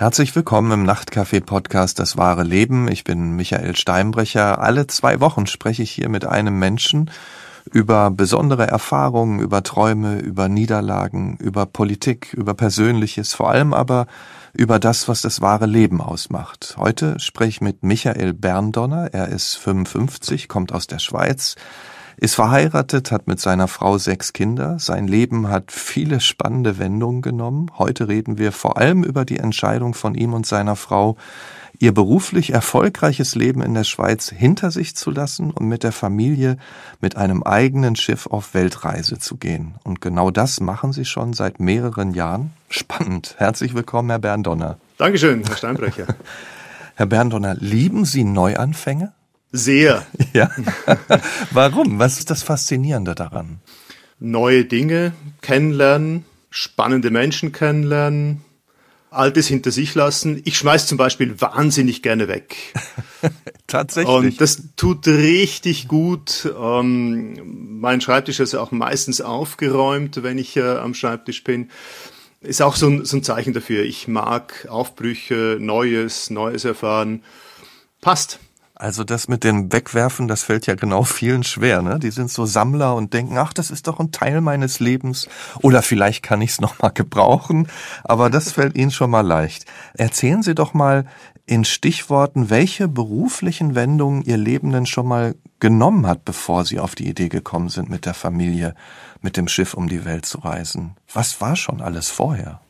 Herzlich willkommen im Nachtcafé-Podcast Das wahre Leben. Ich bin Michael Steinbrecher. Alle zwei Wochen spreche ich hier mit einem Menschen über besondere Erfahrungen, über Träume, über Niederlagen, über Politik, über Persönliches, vor allem aber über das, was das wahre Leben ausmacht. Heute spreche ich mit Michael Berndonner. Er ist 55, kommt aus der Schweiz, ist verheiratet, hat mit seiner Frau sechs Kinder. Sein Leben hat viele spannende Wendungen genommen. Heute reden wir vor allem über die Entscheidung von ihm und seiner Frau, ihr beruflich erfolgreiches Leben in der Schweiz hinter sich zu lassen und mit der Familie mit einem eigenen Schiff auf Weltreise zu gehen. Und genau das machen sie schon seit mehreren Jahren. Spannend. Herzlich willkommen, Herr Berndonner. Dankeschön, Herr Steinbrecher. Herr Berndonner, lieben Sie Neuanfänge? Sehr. Ja. Warum? Was ist das Faszinierende daran? Neue Dinge kennenlernen, spannende Menschen kennenlernen, Altes hinter sich lassen. Ich schmeiß zum Beispiel wahnsinnig gerne weg. Tatsächlich. Und das tut richtig gut. Ähm, mein Schreibtisch ist auch meistens aufgeräumt, wenn ich äh, am Schreibtisch bin. Ist auch so ein, so ein Zeichen dafür. Ich mag Aufbrüche, Neues, Neues erfahren. Passt. Also das mit dem Wegwerfen, das fällt ja genau vielen schwer. Ne? Die sind so Sammler und denken, ach, das ist doch ein Teil meines Lebens oder vielleicht kann ich es noch mal gebrauchen. Aber das fällt Ihnen schon mal leicht. Erzählen Sie doch mal in Stichworten, welche beruflichen Wendungen Ihr Leben denn schon mal genommen hat, bevor Sie auf die Idee gekommen sind, mit der Familie, mit dem Schiff um die Welt zu reisen. Was war schon alles vorher?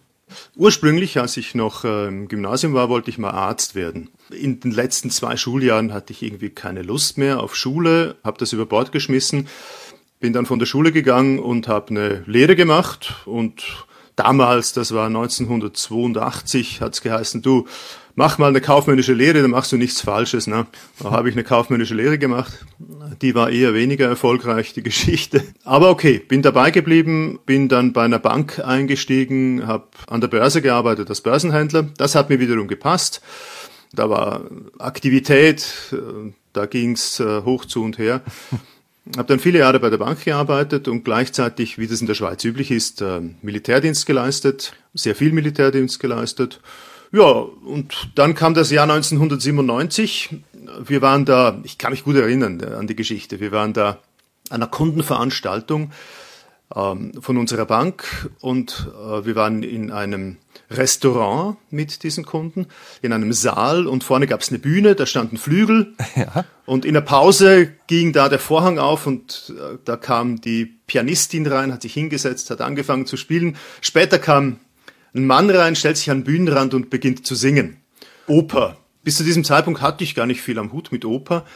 Ursprünglich, als ich noch äh, im Gymnasium war, wollte ich mal Arzt werden. In den letzten zwei Schuljahren hatte ich irgendwie keine Lust mehr auf Schule, habe das über Bord geschmissen, bin dann von der Schule gegangen und habe eine Lehre gemacht und damals, das war 1982, hat's geheißen, du mach mal eine kaufmännische Lehre, dann machst du nichts Falsches. Ne? Da habe ich eine kaufmännische Lehre gemacht. Die war eher weniger erfolgreich, die Geschichte. Aber okay, bin dabei geblieben, bin dann bei einer Bank eingestiegen, habe an der Börse gearbeitet als Börsenhändler. Das hat mir wiederum gepasst. Da war Aktivität, da ging's äh, hoch zu und her. Habe dann viele Jahre bei der Bank gearbeitet und gleichzeitig, wie das in der Schweiz üblich ist, äh, Militärdienst geleistet, sehr viel Militärdienst geleistet ja, und dann kam das Jahr 1997. Wir waren da, ich kann mich gut erinnern an die Geschichte, wir waren da an einer Kundenveranstaltung ähm, von unserer Bank und äh, wir waren in einem Restaurant mit diesen Kunden, in einem Saal und vorne gab es eine Bühne, da standen Flügel ja. und in der Pause ging da der Vorhang auf und äh, da kam die Pianistin rein, hat sich hingesetzt, hat angefangen zu spielen. Später kam ein Mann rein, stellt sich an den Bühnenrand und beginnt zu singen. Oper. Bis zu diesem Zeitpunkt hatte ich gar nicht viel am Hut mit Oper.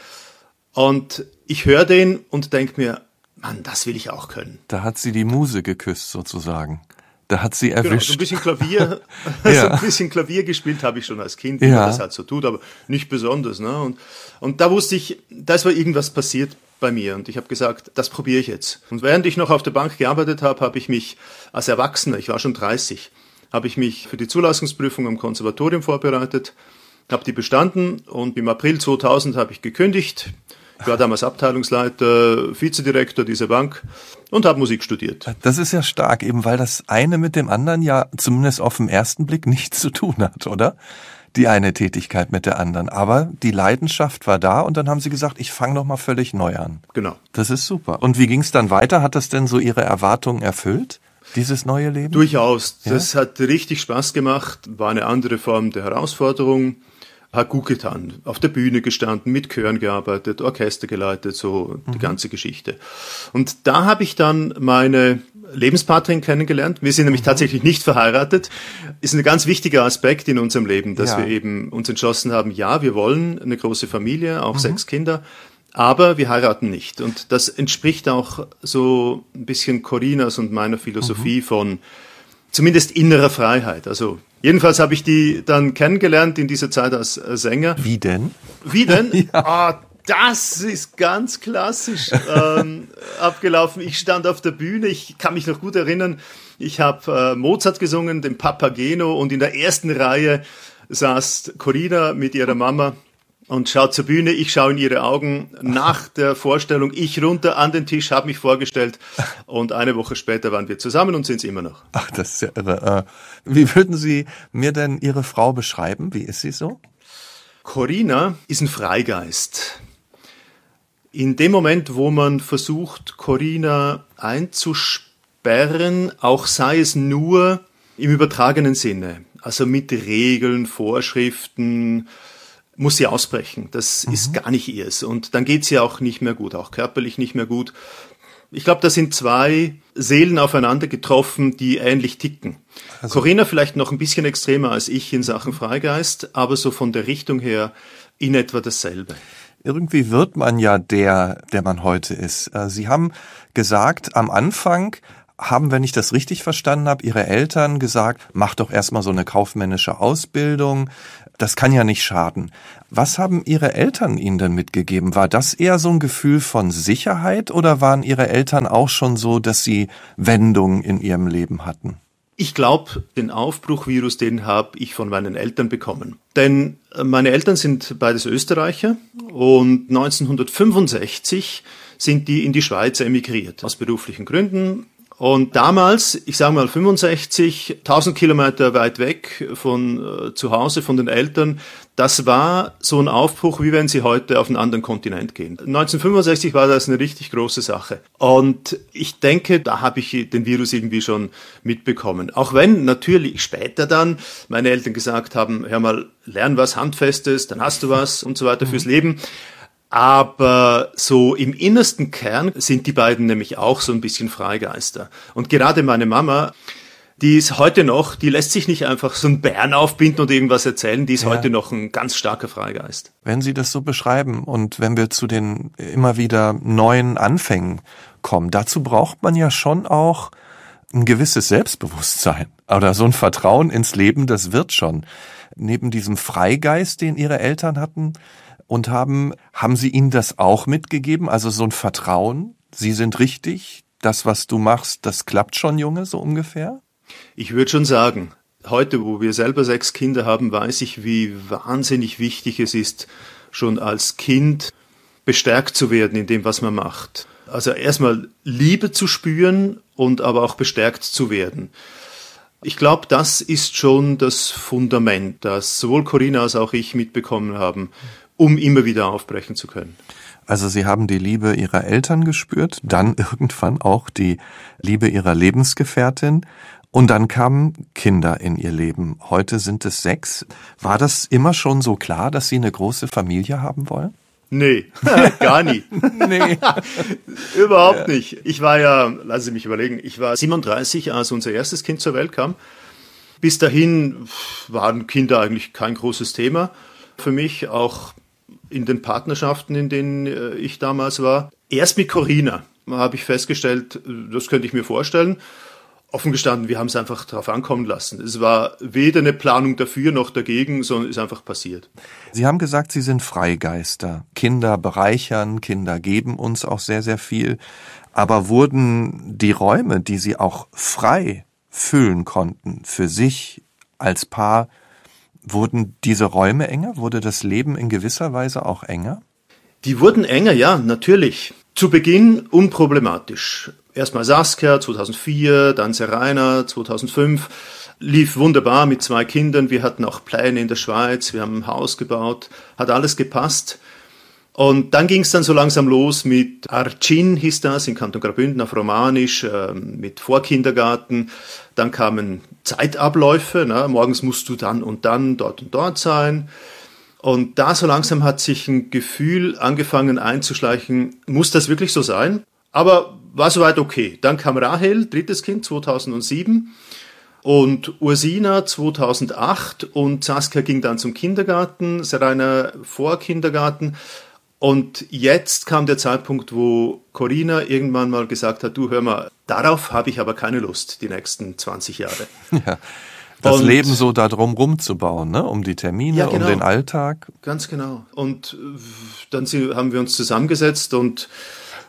Und ich höre den und denke mir, Mann, das will ich auch können. Da hat sie die Muse geküsst sozusagen. Da hat sie erwischt. Genau, so ein bisschen Klavier, ja. so ein bisschen Klavier gespielt habe ich schon als Kind, wie ja. man das halt so tut, aber nicht besonders. Ne? Und, und da wusste ich, da ist war irgendwas passiert bei mir und ich habe gesagt, das probiere ich jetzt. Und während ich noch auf der Bank gearbeitet habe, habe ich mich als Erwachsener, ich war schon 30, habe ich mich für die Zulassungsprüfung am Konservatorium vorbereitet, habe die bestanden und im April 2000 habe ich gekündigt. Ich war damals Abteilungsleiter, Vizedirektor dieser Bank und habe Musik studiert. Das ist ja stark, eben weil das eine mit dem anderen ja zumindest auf den ersten Blick nichts zu tun hat, oder? Die eine Tätigkeit mit der anderen. Aber die Leidenschaft war da und dann haben Sie gesagt, ich fange nochmal völlig neu an. Genau. Das ist super. Und wie ging es dann weiter? Hat das denn so Ihre Erwartungen erfüllt? dieses neue Leben? Durchaus. Ja? Das hat richtig Spaß gemacht, war eine andere Form der Herausforderung, hat gut getan. Auf der Bühne gestanden, mit Chören gearbeitet, Orchester geleitet, so mhm. die ganze Geschichte. Und da habe ich dann meine Lebenspartnerin kennengelernt. Wir sind nämlich mhm. tatsächlich nicht verheiratet. Ist ein ganz wichtiger Aspekt in unserem Leben, dass ja. wir eben uns entschlossen haben, ja, wir wollen eine große Familie, auch mhm. sechs Kinder aber wir heiraten nicht. Und das entspricht auch so ein bisschen Corinas und meiner Philosophie mhm. von zumindest innerer Freiheit. Also jedenfalls habe ich die dann kennengelernt in dieser Zeit als Sänger. Wie denn? Wie denn? ja. ah, das ist ganz klassisch ähm, abgelaufen. Ich stand auf der Bühne, ich kann mich noch gut erinnern, ich habe äh, Mozart gesungen, den Papageno, und in der ersten Reihe saß Corina mit ihrer Mama und schaut zur Bühne, ich schaue in ihre Augen. Nach der Vorstellung, ich runter an den Tisch, habe mich vorgestellt und eine Woche später waren wir zusammen und sind es immer noch. Ach, das ist ja irre. Äh, wie würden Sie mir denn Ihre Frau beschreiben? Wie ist sie so? Corinna ist ein Freigeist. In dem Moment, wo man versucht, Corinna einzusperren, auch sei es nur im übertragenen Sinne, also mit Regeln, Vorschriften, muss sie ausbrechen. Das mhm. ist gar nicht ihrs. Und dann geht sie auch nicht mehr gut, auch körperlich nicht mehr gut. Ich glaube, da sind zwei Seelen aufeinander getroffen, die ähnlich ticken. Also. Corinna vielleicht noch ein bisschen extremer als ich in Sachen Freigeist, aber so von der Richtung her in etwa dasselbe. Irgendwie wird man ja der, der man heute ist. Äh, sie haben gesagt, am Anfang haben, wenn ich das richtig verstanden habe, Ihre Eltern gesagt, mach doch erstmal so eine kaufmännische Ausbildung, das kann ja nicht schaden. Was haben Ihre Eltern Ihnen denn mitgegeben? War das eher so ein Gefühl von Sicherheit oder waren Ihre Eltern auch schon so, dass sie Wendungen in ihrem Leben hatten? Ich glaube, den Aufbruchvirus, den habe ich von meinen Eltern bekommen. Denn äh, meine Eltern sind beides Österreicher und 1965 sind die in die Schweiz emigriert. Aus beruflichen Gründen und damals, ich sage mal 65, 1000 Kilometer weit weg von äh, zu Hause, von den Eltern, das war so ein Aufbruch, wie wenn sie heute auf einen anderen Kontinent gehen. 1965 war das eine richtig große Sache. Und ich denke, da habe ich den Virus irgendwie schon mitbekommen. Auch wenn natürlich später dann meine Eltern gesagt haben, hör mal, lern was Handfestes, dann hast du was und so weiter fürs mhm. Leben. Aber so im innersten Kern sind die beiden nämlich auch so ein bisschen Freigeister. Und gerade meine Mama, die ist heute noch, die lässt sich nicht einfach so einen Bären aufbinden und irgendwas erzählen, die ist ja. heute noch ein ganz starker Freigeist. Wenn Sie das so beschreiben und wenn wir zu den immer wieder neuen Anfängen kommen, dazu braucht man ja schon auch ein gewisses Selbstbewusstsein oder so ein Vertrauen ins Leben, das wird schon. Neben diesem Freigeist, den Ihre Eltern hatten, und haben, haben Sie ihnen das auch mitgegeben? Also so ein Vertrauen? Sie sind richtig? Das, was du machst, das klappt schon, Junge, so ungefähr? Ich würde schon sagen, heute, wo wir selber sechs Kinder haben, weiß ich, wie wahnsinnig wichtig es ist, schon als Kind bestärkt zu werden in dem, was man macht. Also erstmal Liebe zu spüren und aber auch bestärkt zu werden. Ich glaube, das ist schon das Fundament, das sowohl Corinna als auch ich mitbekommen haben um immer wieder aufbrechen zu können. Also Sie haben die Liebe Ihrer Eltern gespürt, dann irgendwann auch die Liebe Ihrer Lebensgefährtin und dann kamen Kinder in Ihr Leben. Heute sind es sechs. War das immer schon so klar, dass Sie eine große Familie haben wollen? Nee, gar nie. nee. Überhaupt ja. nicht. Ich war ja, lassen Sie mich überlegen, ich war 37, als unser erstes Kind zur Welt kam. Bis dahin waren Kinder eigentlich kein großes Thema für mich, auch in den Partnerschaften, in denen äh, ich damals war. Erst mit Corina habe ich festgestellt, das könnte ich mir vorstellen. Offen gestanden, wir haben es einfach darauf ankommen lassen. Es war weder eine Planung dafür noch dagegen, sondern ist einfach passiert. Sie haben gesagt, Sie sind Freigeister. Kinder bereichern, Kinder geben uns auch sehr, sehr viel. Aber wurden die Räume, die Sie auch frei füllen konnten, für sich als Paar Wurden diese Räume enger? Wurde das Leben in gewisser Weise auch enger? Die wurden enger, ja, natürlich. Zu Beginn unproblematisch. Erstmal Saskia 2004, dann Serena 2005. Lief wunderbar mit zwei Kindern. Wir hatten auch Pläne in der Schweiz. Wir haben ein Haus gebaut. Hat alles gepasst. Und dann ging es dann so langsam los mit Arcin, hieß das, in Kanton Graubünden auf Romanisch, äh, mit Vorkindergarten. Dann kamen Zeitabläufe, ne? morgens musst du dann und dann dort und dort sein. Und da so langsam hat sich ein Gefühl angefangen einzuschleichen, muss das wirklich so sein? Aber war soweit okay. Dann kam Rahel, drittes Kind, 2007. Und Ursina 2008 und Saskia ging dann zum Kindergarten, Serena vor Kindergarten. Und jetzt kam der Zeitpunkt, wo Corinna irgendwann mal gesagt hat, du hör mal, darauf habe ich aber keine Lust, die nächsten 20 Jahre. Ja. Das und, Leben so darum rumzubauen, ne? um die Termine, ja, genau. um den Alltag. Ganz genau. Und äh, dann haben wir uns zusammengesetzt und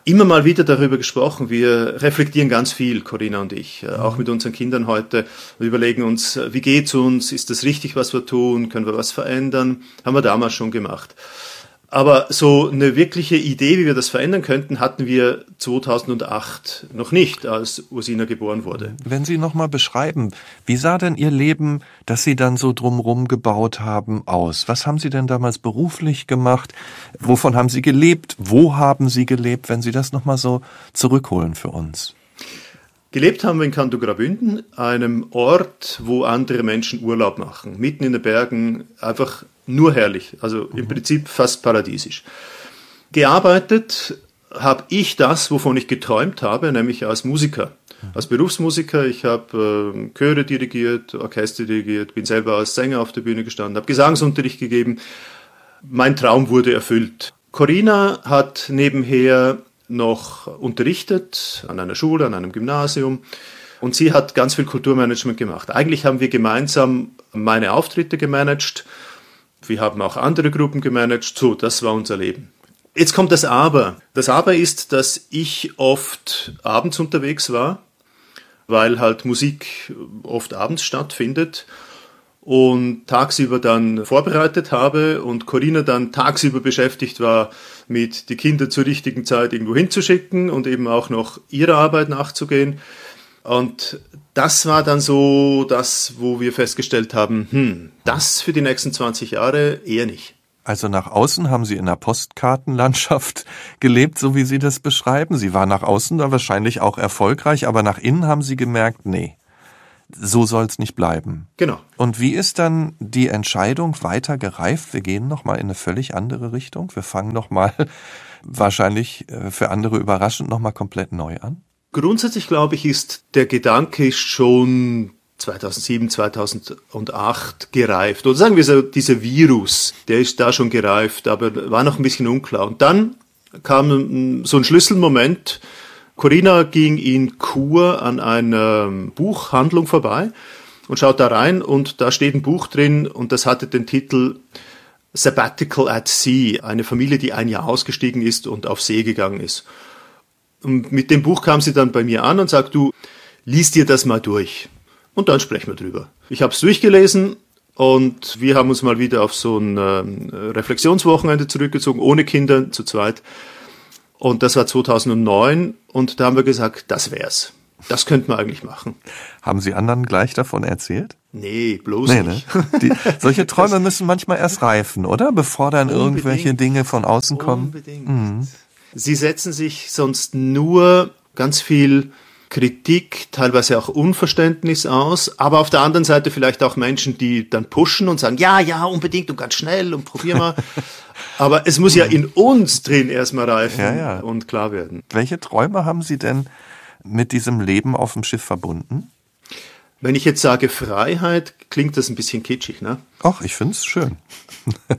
immer mal wieder darüber gesprochen. Wir reflektieren ganz viel, Corinna und ich, äh, auch mit unseren Kindern heute. Wir überlegen uns, äh, wie geht's uns? Ist das richtig, was wir tun? Können wir was verändern? Haben wir damals schon gemacht. Aber so eine wirkliche Idee, wie wir das verändern könnten, hatten wir 2008 noch nicht, als Ursina geboren wurde. Wenn Sie nochmal beschreiben, wie sah denn Ihr Leben, das Sie dann so drumrum gebaut haben, aus? Was haben Sie denn damals beruflich gemacht? Wovon haben Sie gelebt? Wo haben Sie gelebt? Wenn Sie das nochmal so zurückholen für uns. Gelebt haben wir in Kanto Graubünden, einem Ort, wo andere Menschen Urlaub machen, mitten in den Bergen, einfach nur herrlich, also im mhm. Prinzip fast paradiesisch. Gearbeitet habe ich das, wovon ich geträumt habe, nämlich als Musiker. Als Berufsmusiker, ich habe äh, Chöre dirigiert, Orchester dirigiert, bin selber als Sänger auf der Bühne gestanden, habe Gesangsunterricht gegeben. Mein Traum wurde erfüllt. Corinna hat nebenher noch unterrichtet an einer Schule, an einem Gymnasium. Und sie hat ganz viel Kulturmanagement gemacht. Eigentlich haben wir gemeinsam meine Auftritte gemanagt. Wir haben auch andere Gruppen gemanagt. So, das war unser Leben. Jetzt kommt das Aber. Das Aber ist, dass ich oft abends unterwegs war, weil halt Musik oft abends stattfindet und tagsüber dann vorbereitet habe und Corinna dann tagsüber beschäftigt war, mit die Kinder zur richtigen Zeit irgendwo hinzuschicken und eben auch noch ihrer Arbeit nachzugehen. Und das war dann so das, wo wir festgestellt haben, hm, das für die nächsten 20 Jahre eher nicht. Also nach außen haben Sie in der Postkartenlandschaft gelebt, so wie Sie das beschreiben. Sie war nach außen da wahrscheinlich auch erfolgreich, aber nach innen haben Sie gemerkt, nee, so soll es nicht bleiben. Genau. Und wie ist dann die Entscheidung weiter gereift? Wir gehen nochmal in eine völlig andere Richtung. Wir fangen nochmal wahrscheinlich äh, für andere überraschend nochmal komplett neu an. Grundsätzlich glaube ich, ist der Gedanke schon 2007, 2008 gereift. Oder sagen wir so, dieser Virus, der ist da schon gereift, aber war noch ein bisschen unklar. Und dann kam so ein Schlüsselmoment, Corinna ging in Chur an einer Buchhandlung vorbei und schaut da rein und da steht ein Buch drin und das hatte den Titel Sabbatical at Sea, eine Familie, die ein Jahr ausgestiegen ist und auf See gegangen ist. Und mit dem Buch kam sie dann bei mir an und sagt, du, liest dir das mal durch. Und dann sprechen wir drüber. Ich habe es durchgelesen und wir haben uns mal wieder auf so ein äh, Reflexionswochenende zurückgezogen, ohne Kinder, zu zweit. Und das war 2009 und da haben wir gesagt, das wär's. Das könnten wir eigentlich machen. Haben Sie anderen gleich davon erzählt? Nee, bloß nee, nicht. Ne? Die, solche Träume müssen manchmal erst reifen, oder? Bevor dann Unbedingt. irgendwelche Dinge von außen kommen. Unbedingt. Mhm. Sie setzen sich sonst nur ganz viel Kritik, teilweise auch Unverständnis aus, aber auf der anderen Seite vielleicht auch Menschen, die dann pushen und sagen, ja, ja, unbedingt und ganz schnell und probier mal. aber es muss ja in uns drin erstmal reifen ja, ja. und klar werden. Welche Träume haben Sie denn mit diesem Leben auf dem Schiff verbunden? Wenn ich jetzt sage Freiheit, klingt das ein bisschen kitschig, ne? Ach, ich finde es schön.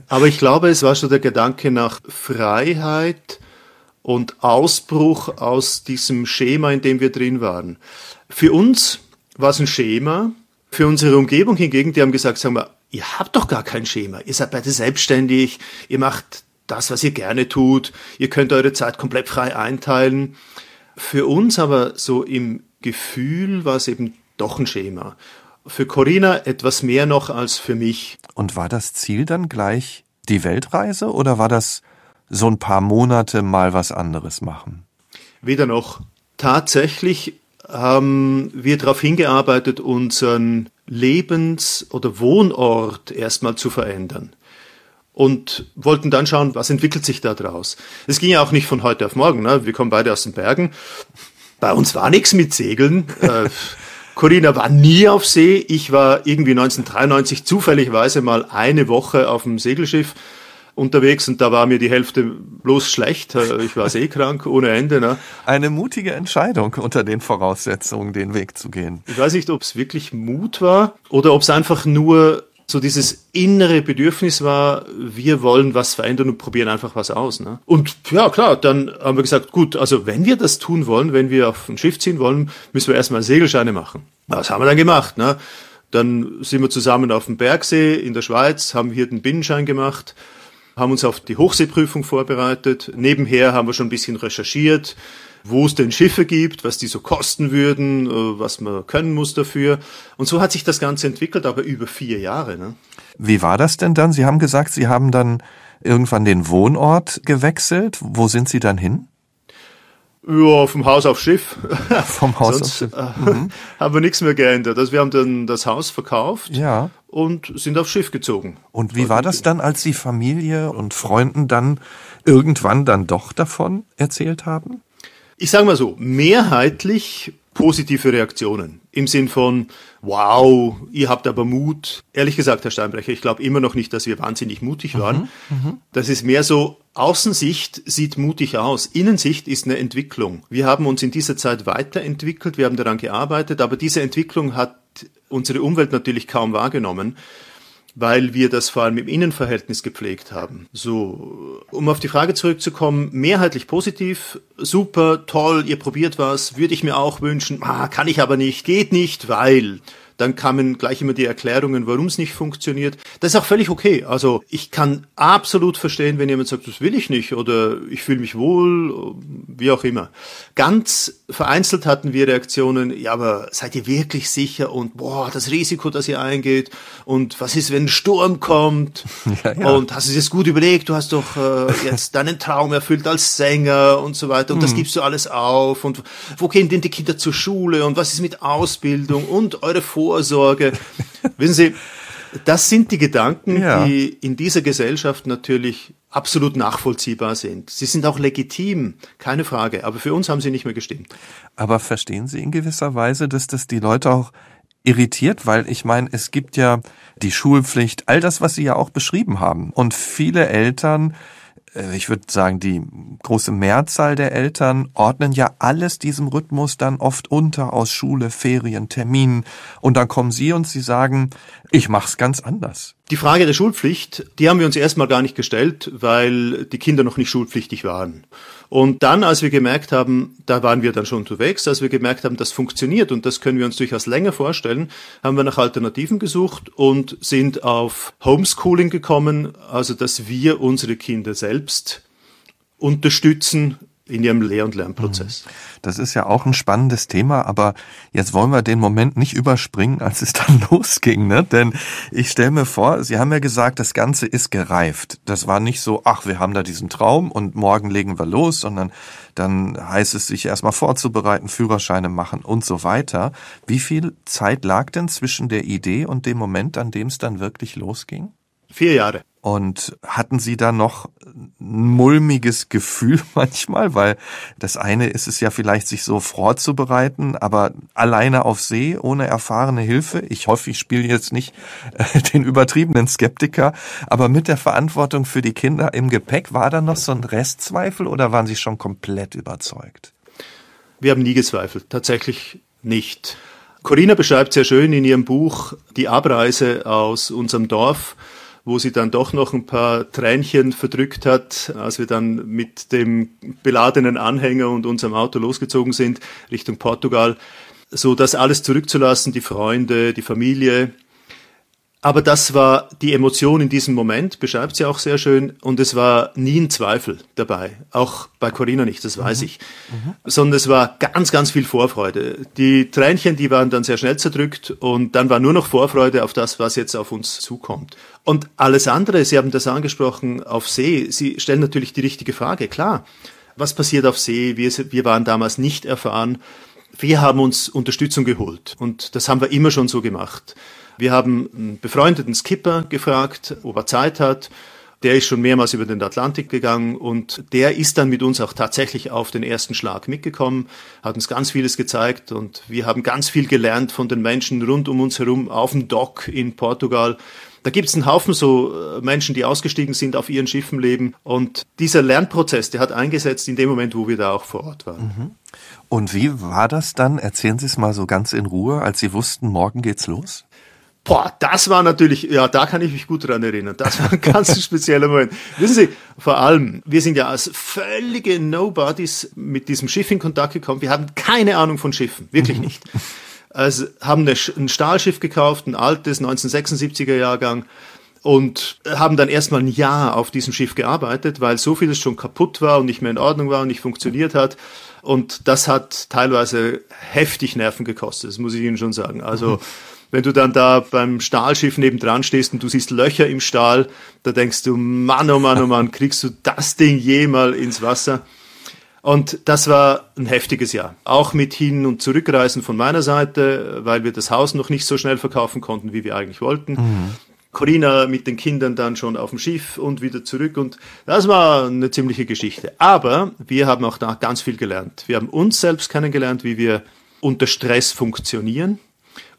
aber ich glaube, es war schon der Gedanke nach Freiheit, und Ausbruch aus diesem Schema, in dem wir drin waren. Für uns war es ein Schema, für unsere Umgebung hingegen, die haben gesagt, sagen wir, ihr habt doch gar kein Schema, ihr seid beide selbstständig, ihr macht das, was ihr gerne tut, ihr könnt eure Zeit komplett frei einteilen. Für uns aber so im Gefühl war es eben doch ein Schema. Für Corinna etwas mehr noch als für mich. Und war das Ziel dann gleich die Weltreise oder war das so ein paar Monate mal was anderes machen? Weder noch. Tatsächlich haben wir darauf hingearbeitet, unseren Lebens- oder Wohnort erstmal zu verändern. Und wollten dann schauen, was entwickelt sich da draus. Es ging ja auch nicht von heute auf morgen. Ne? Wir kommen beide aus den Bergen. Bei uns war nichts mit Segeln. Äh, Corinna war nie auf See. Ich war irgendwie 1993 zufälligweise mal eine Woche auf dem Segelschiff unterwegs und da war mir die Hälfte bloß schlecht. Äh, ich war seekrank ohne Ende. Ne? Eine mutige Entscheidung unter den Voraussetzungen, den Weg zu gehen. Ich weiß nicht, ob es wirklich Mut war oder ob es einfach nur so dieses innere Bedürfnis war, wir wollen was verändern und probieren einfach was aus. Ne? Und ja, klar, dann haben wir gesagt, gut, also wenn wir das tun wollen, wenn wir auf ein Schiff ziehen wollen, müssen wir erstmal Segelscheine machen. Was haben wir dann gemacht? Ne? Dann sind wir zusammen auf dem Bergsee in der Schweiz, haben hier den Binnenschein gemacht, haben uns auf die Hochseeprüfung vorbereitet. Nebenher haben wir schon ein bisschen recherchiert, wo es denn Schiffe gibt, was die so kosten würden, äh, was man können muss dafür. Und so hat sich das Ganze entwickelt, aber über vier Jahre. Ne? Wie war das denn dann? Sie haben gesagt, Sie haben dann irgendwann den Wohnort gewechselt. Wo sind Sie dann hin? Ja, vom Haus auf Schiff. Vom Haus Sonst, auf Schiff. Äh, mhm. haben wir nichts mehr geändert. Also wir haben dann das Haus verkauft ja. Und sind aufs Schiff gezogen. Und wie war das dann, als die Familie und Freunden dann irgendwann dann doch davon erzählt haben? Ich sage mal so, mehrheitlich positive Reaktionen im Sinn von, wow, ihr habt aber Mut. Ehrlich gesagt, Herr Steinbrecher, ich glaube immer noch nicht, dass wir wahnsinnig mutig waren. Mhm, mhm, das ist mehr so, Außensicht sieht mutig aus, Innensicht ist eine Entwicklung. Wir haben uns in dieser Zeit weiterentwickelt, wir haben daran gearbeitet, aber diese Entwicklung hat unsere Umwelt natürlich kaum wahrgenommen weil wir das vor allem im Innenverhältnis gepflegt haben. So, um auf die Frage zurückzukommen, mehrheitlich positiv, super, toll, ihr probiert was, würde ich mir auch wünschen, ah, kann ich aber nicht, geht nicht, weil dann kamen gleich immer die Erklärungen, warum es nicht funktioniert. Das ist auch völlig okay. Also ich kann absolut verstehen, wenn jemand sagt, das will ich nicht oder ich fühle mich wohl, wie auch immer. Ganz vereinzelt hatten wir Reaktionen, ja, aber seid ihr wirklich sicher und boah, das Risiko, das ihr eingeht und was ist, wenn ein Sturm kommt ja, ja. und hast du dir das gut überlegt, du hast doch äh, jetzt deinen Traum erfüllt als Sänger und so weiter und mhm. das gibst du alles auf und wo gehen denn die Kinder zur Schule und was ist mit Ausbildung und eure Vor Vorsorge. Wissen Sie, das sind die Gedanken, ja. die in dieser Gesellschaft natürlich absolut nachvollziehbar sind. Sie sind auch legitim, keine Frage, aber für uns haben sie nicht mehr gestimmt. Aber verstehen Sie in gewisser Weise, dass das die Leute auch irritiert, weil ich meine, es gibt ja die Schulpflicht, all das, was Sie ja auch beschrieben haben. Und viele Eltern ich würde sagen, die große Mehrzahl der Eltern ordnen ja alles diesem Rhythmus dann oft unter aus Schule, Ferien, Terminen. Und dann kommen sie und sie sagen, ich mach's ganz anders. Die Frage der Schulpflicht, die haben wir uns erstmal gar nicht gestellt, weil die Kinder noch nicht schulpflichtig waren. Und dann, als wir gemerkt haben, da waren wir dann schon unterwegs, als wir gemerkt haben, das funktioniert und das können wir uns durchaus länger vorstellen, haben wir nach Alternativen gesucht und sind auf Homeschooling gekommen, also dass wir unsere Kinder selbst unterstützen in ihrem Lehr- und Lernprozess. Mhm. Das ist ja auch ein spannendes Thema, aber jetzt wollen wir den Moment nicht überspringen, als es dann losging, ne? Denn ich stelle mir vor, Sie haben ja gesagt, das Ganze ist gereift. Das war nicht so, ach, wir haben da diesen Traum und morgen legen wir los, sondern dann heißt es, sich erstmal vorzubereiten, Führerscheine machen und so weiter. Wie viel Zeit lag denn zwischen der Idee und dem Moment, an dem es dann wirklich losging? Vier Jahre. Und hatten Sie da noch ein mulmiges Gefühl manchmal? Weil das eine ist es ja vielleicht, sich so vorzubereiten, aber alleine auf See, ohne erfahrene Hilfe. Ich hoffe, ich spiele jetzt nicht äh, den übertriebenen Skeptiker, aber mit der Verantwortung für die Kinder im Gepäck, war da noch so ein Restzweifel oder waren Sie schon komplett überzeugt? Wir haben nie gezweifelt, tatsächlich nicht. Corinna beschreibt sehr schön in ihrem Buch die Abreise aus unserem Dorf wo sie dann doch noch ein paar Tränchen verdrückt hat, als wir dann mit dem beladenen Anhänger und unserem Auto losgezogen sind Richtung Portugal, so das alles zurückzulassen, die Freunde, die Familie, aber das war die Emotion in diesem Moment, beschreibt sie auch sehr schön, und es war nie ein Zweifel dabei. Auch bei Corinna nicht, das weiß mhm. ich. Mhm. Sondern es war ganz, ganz viel Vorfreude. Die Tränchen, die waren dann sehr schnell zerdrückt und dann war nur noch Vorfreude auf das, was jetzt auf uns zukommt. Und alles andere, Sie haben das angesprochen, auf See, Sie stellen natürlich die richtige Frage, klar. Was passiert auf See? Wir, wir waren damals nicht erfahren. Wir haben uns Unterstützung geholt und das haben wir immer schon so gemacht. Wir haben einen befreundeten Skipper gefragt, ob er Zeit hat. Der ist schon mehrmals über den Atlantik gegangen und der ist dann mit uns auch tatsächlich auf den ersten Schlag mitgekommen, hat uns ganz vieles gezeigt und wir haben ganz viel gelernt von den Menschen rund um uns herum auf dem Dock in Portugal. Da gibt es einen Haufen so äh, Menschen, die ausgestiegen sind, auf ihren Schiffen leben. Und dieser Lernprozess, der hat eingesetzt in dem Moment, wo wir da auch vor Ort waren. Mhm. Und wie war das dann? Erzählen Sie es mal so ganz in Ruhe, als Sie wussten, morgen geht's los? Boah, das war natürlich, ja, da kann ich mich gut dran erinnern. Das war ein ganz spezieller Moment. Wissen Sie, vor allem, wir sind ja als völlige Nobodies mit diesem Schiff in Kontakt gekommen. Wir haben keine Ahnung von Schiffen, wirklich nicht. Also haben ein Stahlschiff gekauft, ein altes 1976er Jahrgang und haben dann erstmal ein Jahr auf diesem Schiff gearbeitet, weil so vieles schon kaputt war und nicht mehr in Ordnung war und nicht funktioniert hat. Und das hat teilweise heftig Nerven gekostet, das muss ich Ihnen schon sagen. Also Wenn du dann da beim Stahlschiff nebendran stehst und du siehst Löcher im Stahl, da denkst du, Mann, oh Mann, oh Mann, kriegst du das Ding jemals ins Wasser? Und das war ein heftiges Jahr. Auch mit Hin- und Zurückreisen von meiner Seite, weil wir das Haus noch nicht so schnell verkaufen konnten, wie wir eigentlich wollten. Mhm. Corinna mit den Kindern dann schon auf dem Schiff und wieder zurück und das war eine ziemliche Geschichte. Aber wir haben auch da ganz viel gelernt. Wir haben uns selbst kennengelernt, wie wir unter Stress funktionieren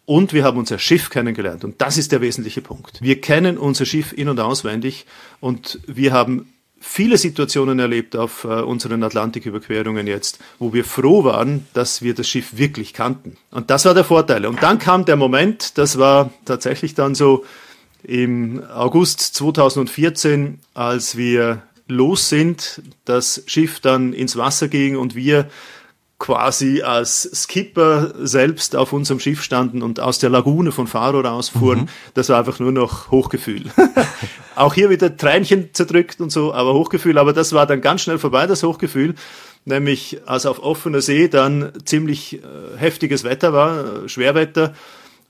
und wir haben unser Schiff kennengelernt und das ist der wesentliche Punkt. Wir kennen unser Schiff in und auswendig und wir haben viele Situationen erlebt auf äh, unseren Atlantiküberquerungen jetzt, wo wir froh waren, dass wir das Schiff wirklich kannten. Und das war der Vorteil. Und dann kam der Moment, das war tatsächlich dann so, im August 2014, als wir los sind, das Schiff dann ins Wasser ging und wir quasi als Skipper selbst auf unserem Schiff standen und aus der Lagune von Faro rausfuhren, mhm. das war einfach nur noch Hochgefühl. Auch hier wieder Tränchen zerdrückt und so, aber Hochgefühl, aber das war dann ganz schnell vorbei, das Hochgefühl, nämlich als auf offener See dann ziemlich äh, heftiges Wetter war, äh, Schwerwetter,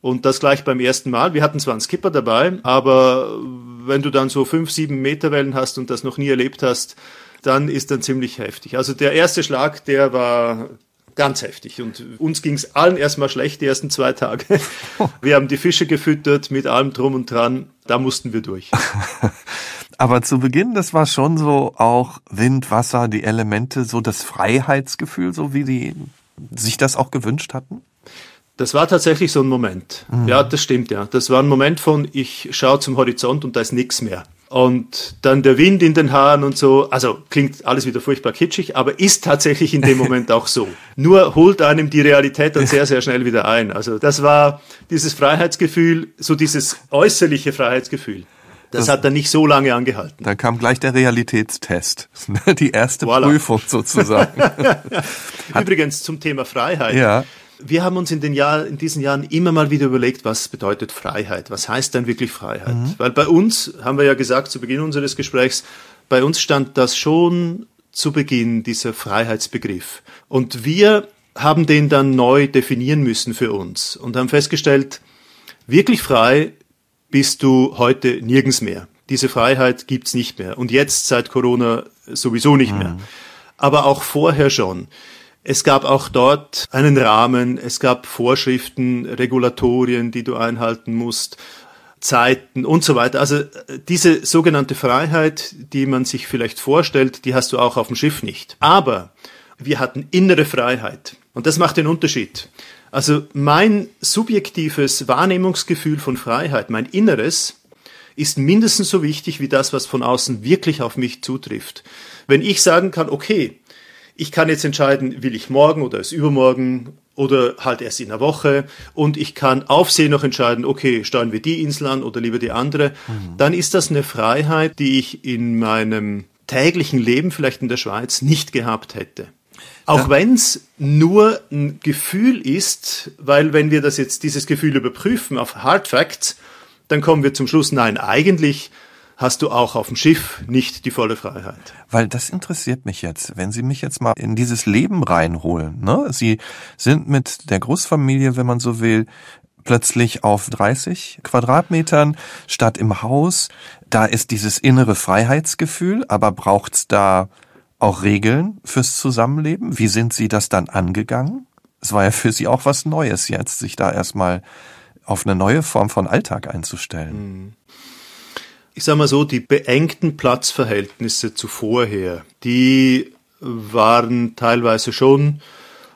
und das gleich beim ersten Mal. Wir hatten zwar einen Skipper dabei, aber wenn du dann so fünf, sieben Meter Wellen hast und das noch nie erlebt hast, dann ist dann ziemlich heftig. Also der erste Schlag, der war ganz heftig. Und uns ging es allen erstmal schlecht, die ersten zwei Tage. Wir haben die Fische gefüttert mit allem drum und dran. Da mussten wir durch. Aber zu Beginn, das war schon so auch Wind, Wasser, die Elemente, so das Freiheitsgefühl, so wie die sich das auch gewünscht hatten? Das war tatsächlich so ein Moment. Mhm. Ja, das stimmt, ja. Das war ein Moment von, ich schaue zum Horizont und da ist nichts mehr. Und dann der Wind in den Haaren und so. Also klingt alles wieder furchtbar kitschig, aber ist tatsächlich in dem Moment auch so. Nur holt einem die Realität dann sehr, sehr schnell wieder ein. Also das war dieses Freiheitsgefühl, so dieses äußerliche Freiheitsgefühl. Das, das, hat dann nicht so lange angehalten. Da kam gleich der Realitätstest. Die erste voilà. Prüfung sozusagen. Übrigens zum Thema Freiheit. Ja. Wir haben uns in, den Jahr, in diesen Jahren immer mal wieder überlegt, was bedeutet Freiheit? Was heißt denn wirklich Freiheit? Mhm. Weil bei uns, haben wir ja gesagt zu Beginn unseres Gesprächs, bei uns stand das schon zu Beginn, dieser Freiheitsbegriff. Und wir haben den dann neu definieren müssen für uns und haben festgestellt, wirklich frei bist du heute nirgends mehr. Diese Freiheit gibt's nicht mehr. Und jetzt seit Corona sowieso nicht mehr. Mhm. Aber auch vorher schon. Es gab auch dort einen Rahmen, es gab Vorschriften, Regulatorien, die du einhalten musst, Zeiten und so weiter. Also diese sogenannte Freiheit, die man sich vielleicht vorstellt, die hast du auch auf dem Schiff nicht. Aber wir hatten innere Freiheit und das macht den Unterschied. Also mein subjektives Wahrnehmungsgefühl von Freiheit, mein Inneres, ist mindestens so wichtig wie das, was von außen wirklich auf mich zutrifft. Wenn ich sagen kann, okay, ich kann jetzt entscheiden, will ich morgen oder ist übermorgen oder halt erst in einer Woche und ich kann auf See noch entscheiden, okay, steuern wir die Insel an oder lieber die andere, mhm. dann ist das eine Freiheit, die ich in meinem täglichen Leben vielleicht in der Schweiz nicht gehabt hätte. Auch ja. wenn es nur ein Gefühl ist, weil wenn wir das jetzt dieses Gefühl überprüfen auf Hard Facts, dann kommen wir zum Schluss, nein, eigentlich hast du auch auf dem Schiff nicht die volle Freiheit. Weil das interessiert mich jetzt, wenn Sie mich jetzt mal in dieses Leben reinholen. Ne? Sie sind mit der Großfamilie, wenn man so will, plötzlich auf 30 Quadratmetern statt im Haus. Da ist dieses innere Freiheitsgefühl, aber braucht's da auch Regeln fürs Zusammenleben? Wie sind Sie das dann angegangen? Es war ja für Sie auch was Neues jetzt, sich da erstmal auf eine neue Form von Alltag einzustellen. Ich sage mal so, die beengten Platzverhältnisse zuvorher, die waren teilweise schon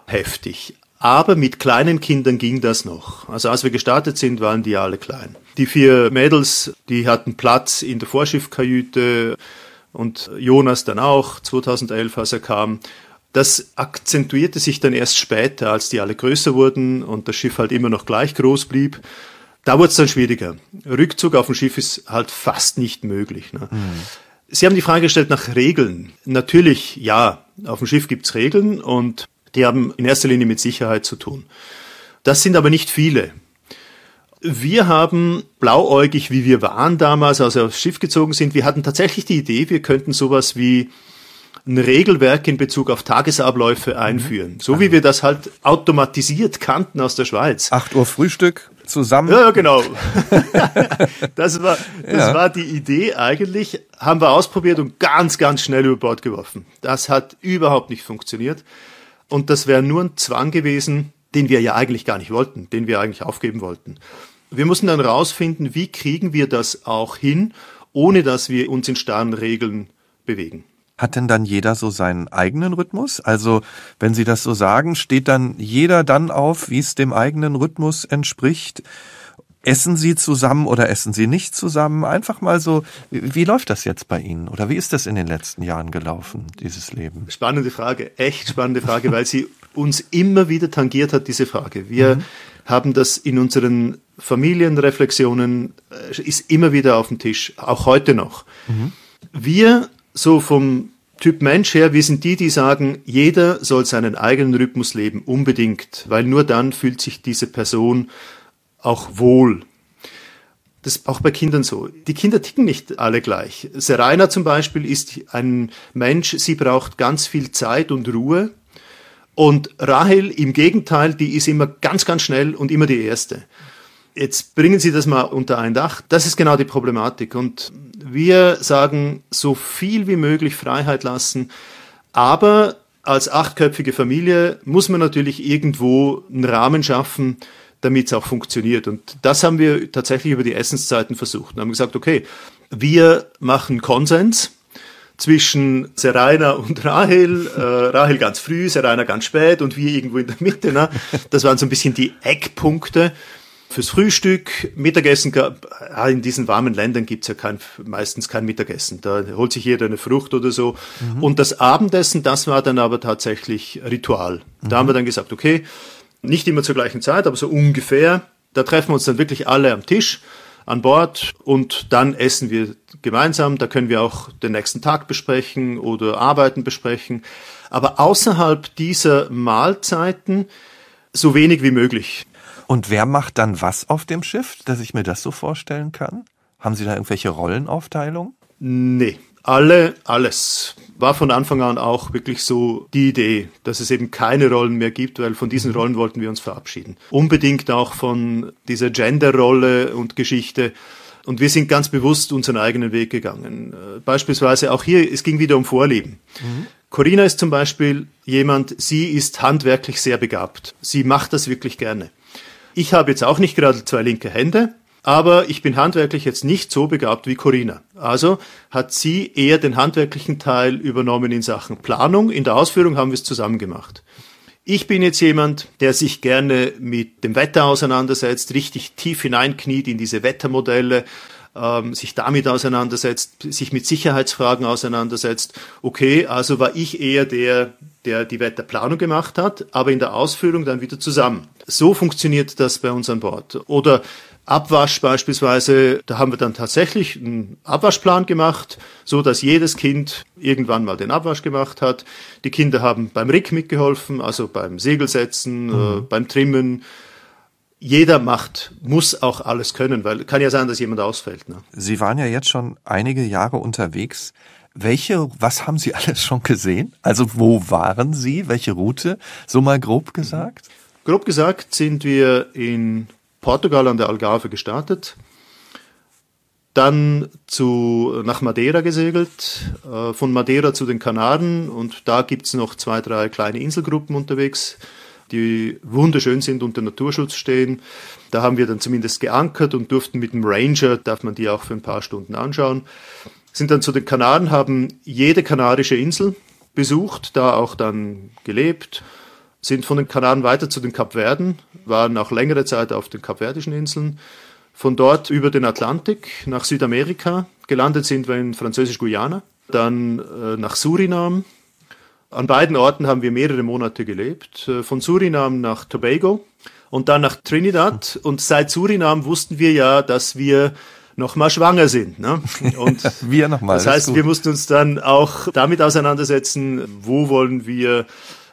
heftig. Aber mit kleinen Kindern ging das noch. Also als wir gestartet sind, waren die alle klein. Die vier Mädels, die hatten Platz in der Vorschiffkajüte und Jonas dann auch 2011, als er kam. Das akzentuierte sich dann erst später, als die alle größer wurden und das Schiff halt immer noch gleich groß blieb. Da wurde es dann schwieriger. Rückzug auf dem Schiff ist halt fast nicht möglich. Ne? Mhm. Sie haben die Frage gestellt nach Regeln. Natürlich, ja, auf dem Schiff gibt's Regeln und die haben in erster Linie mit Sicherheit zu tun. Das sind aber nicht viele. Wir haben blauäugig, wie wir waren damals, als wir aufs Schiff gezogen sind, wir hatten tatsächlich die Idee, wir könnten sowas wie ein Regelwerk in Bezug auf Tagesabläufe einführen. So wie wir das halt automatisiert kannten aus der Schweiz. 8 Uhr Frühstück, zusammen. Ja, genau. das war, das ja. war die Idee eigentlich. Haben wir ausprobiert und ganz, ganz schnell über Bord geworfen. Das hat überhaupt nicht funktioniert. Und das wäre nur ein Zwang gewesen, den wir ja eigentlich gar nicht wollten, den wir eigentlich aufgeben wollten. Wir mussten dann rausfinden, wie kriegen wir das auch hin, ohne dass wir uns in starren Regeln bewegen. Hat denn dann jeder so seinen eigenen Rhythmus? Also, wenn Sie das so sagen, steht dann jeder dann auf, wie es dem eigenen Rhythmus entspricht? Essen Sie zusammen oder essen Sie nicht zusammen? Einfach mal so, wie, läuft das jetzt bei Ihnen? Oder wie ist das in den letzten Jahren gelaufen, dieses Leben? Spannende Frage, echt spannende Frage, weil sie uns immer wieder tangiert hat, diese Frage. Wir mhm. haben das in unseren Familienreflexionen, äh, ist immer wieder auf dem Tisch, auch heute noch. Mhm. Wir so vom Typ Mensch her, wir sind die, die sagen, jeder soll seinen eigenen Rhythmus leben, unbedingt, weil nur dann fühlt sich diese Person auch wohl. Das ist auch bei Kindern so. Die Kinder ticken nicht alle gleich. Serena zum Beispiel ist ein Mensch, sie braucht ganz viel Zeit und Ruhe. Und Rahel im Gegenteil, die ist immer ganz, ganz schnell und immer die Erste. Jetzt bringen Sie das mal unter ein Dach. Das ist genau die Problematik. Und wir sagen, so viel wie möglich Freiheit lassen. Aber als achtköpfige Familie muss man natürlich irgendwo einen Rahmen schaffen, damit es auch funktioniert. Und das haben wir tatsächlich über die Essenszeiten versucht. Wir haben gesagt, okay, wir machen Konsens zwischen Seraina und Rahel, äh, Rahel ganz früh, Seraina ganz spät und wir irgendwo in der Mitte. Ne? Das waren so ein bisschen die Eckpunkte fürs Frühstück, Mittagessen, in diesen warmen Ländern gibt's ja kein, meistens kein Mittagessen. Da holt sich jeder eine Frucht oder so. Mhm. Und das Abendessen, das war dann aber tatsächlich Ritual. Da mhm. haben wir dann gesagt, okay, nicht immer zur gleichen Zeit, aber so ungefähr. Da treffen wir uns dann wirklich alle am Tisch an Bord und dann essen wir gemeinsam. Da können wir auch den nächsten Tag besprechen oder Arbeiten besprechen. Aber außerhalb dieser Mahlzeiten so wenig wie möglich. Und wer macht dann was auf dem Schiff, dass ich mir das so vorstellen kann? Haben Sie da irgendwelche Rollenaufteilungen? Nee, alle, alles. War von Anfang an auch wirklich so die Idee, dass es eben keine Rollen mehr gibt, weil von diesen Rollen wollten wir uns verabschieden. Unbedingt auch von dieser Genderrolle und Geschichte. Und wir sind ganz bewusst unseren eigenen Weg gegangen. Äh, beispielsweise auch hier, es ging wieder um Vorlieben. Mhm. Corinna ist zum Beispiel jemand, sie ist handwerklich sehr begabt. Sie macht das wirklich gerne. Ich habe jetzt auch nicht gerade zwei linke Hände, aber ich bin handwerklich jetzt nicht so begabt wie Corinna. Also hat sie eher den handwerklichen Teil übernommen in Sachen Planung. In der Ausführung haben wir es zusammen gemacht. Ich bin jetzt jemand, der sich gerne mit dem Wetter auseinandersetzt, richtig tief hineinkniet in diese Wettermodelle, ähm, sich damit auseinandersetzt, sich mit Sicherheitsfragen auseinandersetzt. Okay, also war ich eher der, der die Wetterplanung gemacht hat, aber in der Ausführung dann wieder zusammen. So funktioniert das bei uns an Bord. Oder Abwasch beispielsweise, da haben wir dann tatsächlich einen Abwaschplan gemacht, so dass jedes Kind irgendwann mal den Abwasch gemacht hat. Die Kinder haben beim Rick mitgeholfen, also beim Segelsetzen, mhm. äh, beim Trimmen. Jeder macht, muss auch alles können, weil kann ja sein, dass jemand ausfällt. Ne? Sie waren ja jetzt schon einige Jahre unterwegs. Welche, was haben Sie alles schon gesehen? Also wo waren Sie? Welche Route? So mal grob gesagt? Grob gesagt sind wir in Portugal an der Algarve gestartet, dann zu, nach Madeira gesegelt, äh, von Madeira zu den Kanaren und da gibt's noch zwei, drei kleine Inselgruppen unterwegs, die wunderschön sind, unter Naturschutz stehen. Da haben wir dann zumindest geankert und durften mit dem Ranger, darf man die auch für ein paar Stunden anschauen. Sind dann zu den Kanaren, haben jede kanarische Insel besucht, da auch dann gelebt sind von den Kanaren weiter zu den Kapverden, waren auch längere Zeit auf den Kapverdischen Inseln, von dort über den Atlantik nach Südamerika, gelandet sind wir in Französisch-Guyana, dann äh, nach Surinam. An beiden Orten haben wir mehrere Monate gelebt, äh, von Surinam nach Tobago und dann nach Trinidad. Und seit Surinam wussten wir ja, dass wir nochmal schwanger sind. Ne? Und wir nochmal. Das heißt, wir mussten uns dann auch damit auseinandersetzen, wo wollen wir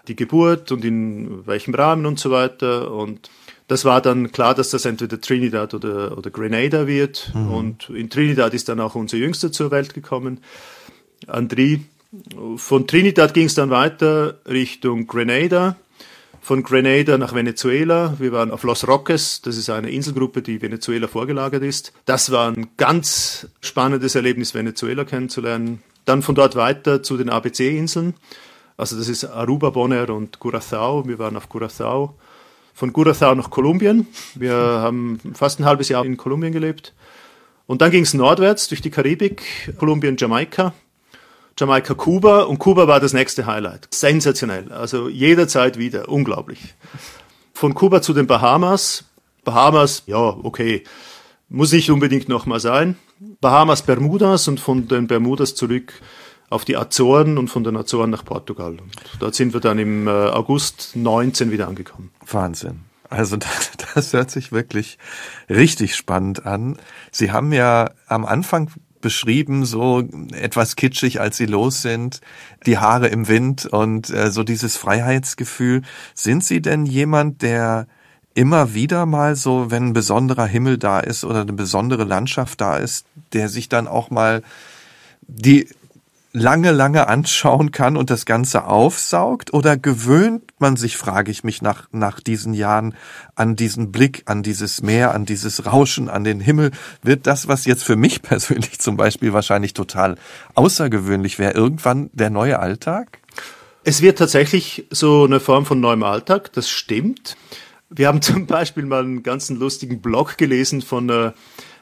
die Geburt und in welchem Rahmen und so weiter. Und das war dann klar, dass das entweder Trinidad oder, oder Grenada wird. Mhm. Und in Trinidad ist dann auch unser Jüngster zur Welt gekommen, Andri. Von Trinidad ging es dann weiter Richtung Grenada. von Grenada nach Venezuela. Wir waren auf Los Roques, das ist eine Inselgruppe, die Venezuela vorgelagert ist. Das war ein ganz spannendes Erlebnis, Venezuela kennenzulernen. Dann von dort weiter zu den ABC-Inseln. Also das ist Aruba, Bonaire und Curacao. Wir waren auf Curacao. Von Curacao nach Kolumbien. Wir haben fast ein halbes Jahr in Kolumbien gelebt. Und dann ging es nordwärts durch die Karibik, Kolumbien, Jamaika. Jamaika, Kuba und Kuba war das nächste Highlight. Sensationell, also jederzeit wieder, unglaublich. Von Kuba zu den Bahamas. Bahamas, ja, okay, muss nicht unbedingt nochmal sein. Bahamas, Bermudas und von den Bermudas zurück auf die Azoren und von den Azoren nach Portugal. Und dort sind wir dann im äh, August 19 wieder angekommen. Wahnsinn. Also das, das hört sich wirklich richtig spannend an. Sie haben ja am Anfang beschrieben, so etwas kitschig, als sie los sind, die Haare im Wind und äh, so dieses Freiheitsgefühl. Sind Sie denn jemand, der immer wieder mal so, wenn ein besonderer Himmel da ist oder eine besondere Landschaft da ist, der sich dann auch mal die lange, lange anschauen kann und das Ganze aufsaugt? Oder gewöhnt man sich, frage ich mich nach, nach diesen Jahren, an diesen Blick, an dieses Meer, an dieses Rauschen, an den Himmel? Wird das, was jetzt für mich persönlich zum Beispiel wahrscheinlich total außergewöhnlich wäre, irgendwann der neue Alltag? Es wird tatsächlich so eine Form von neuem Alltag, das stimmt. Wir haben zum Beispiel mal einen ganzen lustigen Blog gelesen von einer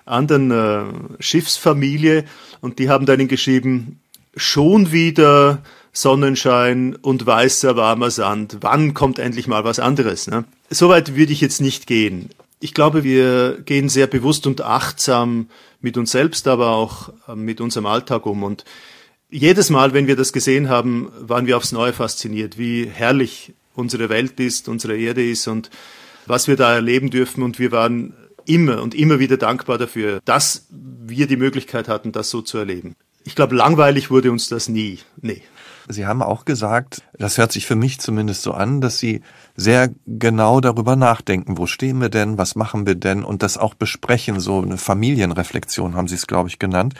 anderen äh, Schiffsfamilie und die haben dann geschrieben, schon wieder Sonnenschein und weißer warmer Sand. Wann kommt endlich mal was anderes? Ne? Soweit würde ich jetzt nicht gehen. Ich glaube, wir gehen sehr bewusst und achtsam mit uns selbst, aber auch äh, mit unserem Alltag um. Und jedes Mal, wenn wir das gesehen haben, waren wir aufs Neue fasziniert, wie herrlich unsere Welt ist, unsere Erde ist und was wir da erleben dürfen. Und wir waren immer und immer wieder dankbar dafür, dass wir die Möglichkeit hatten, das so zu erleben ich glaube, langweilig wurde uns das nie. Nee. Sie haben auch gesagt, das hört sich für mich zumindest so an, dass Sie sehr genau darüber nachdenken, wo stehen wir denn, was machen wir denn und das auch besprechen, so eine Familienreflexion haben Sie es, glaube ich, genannt.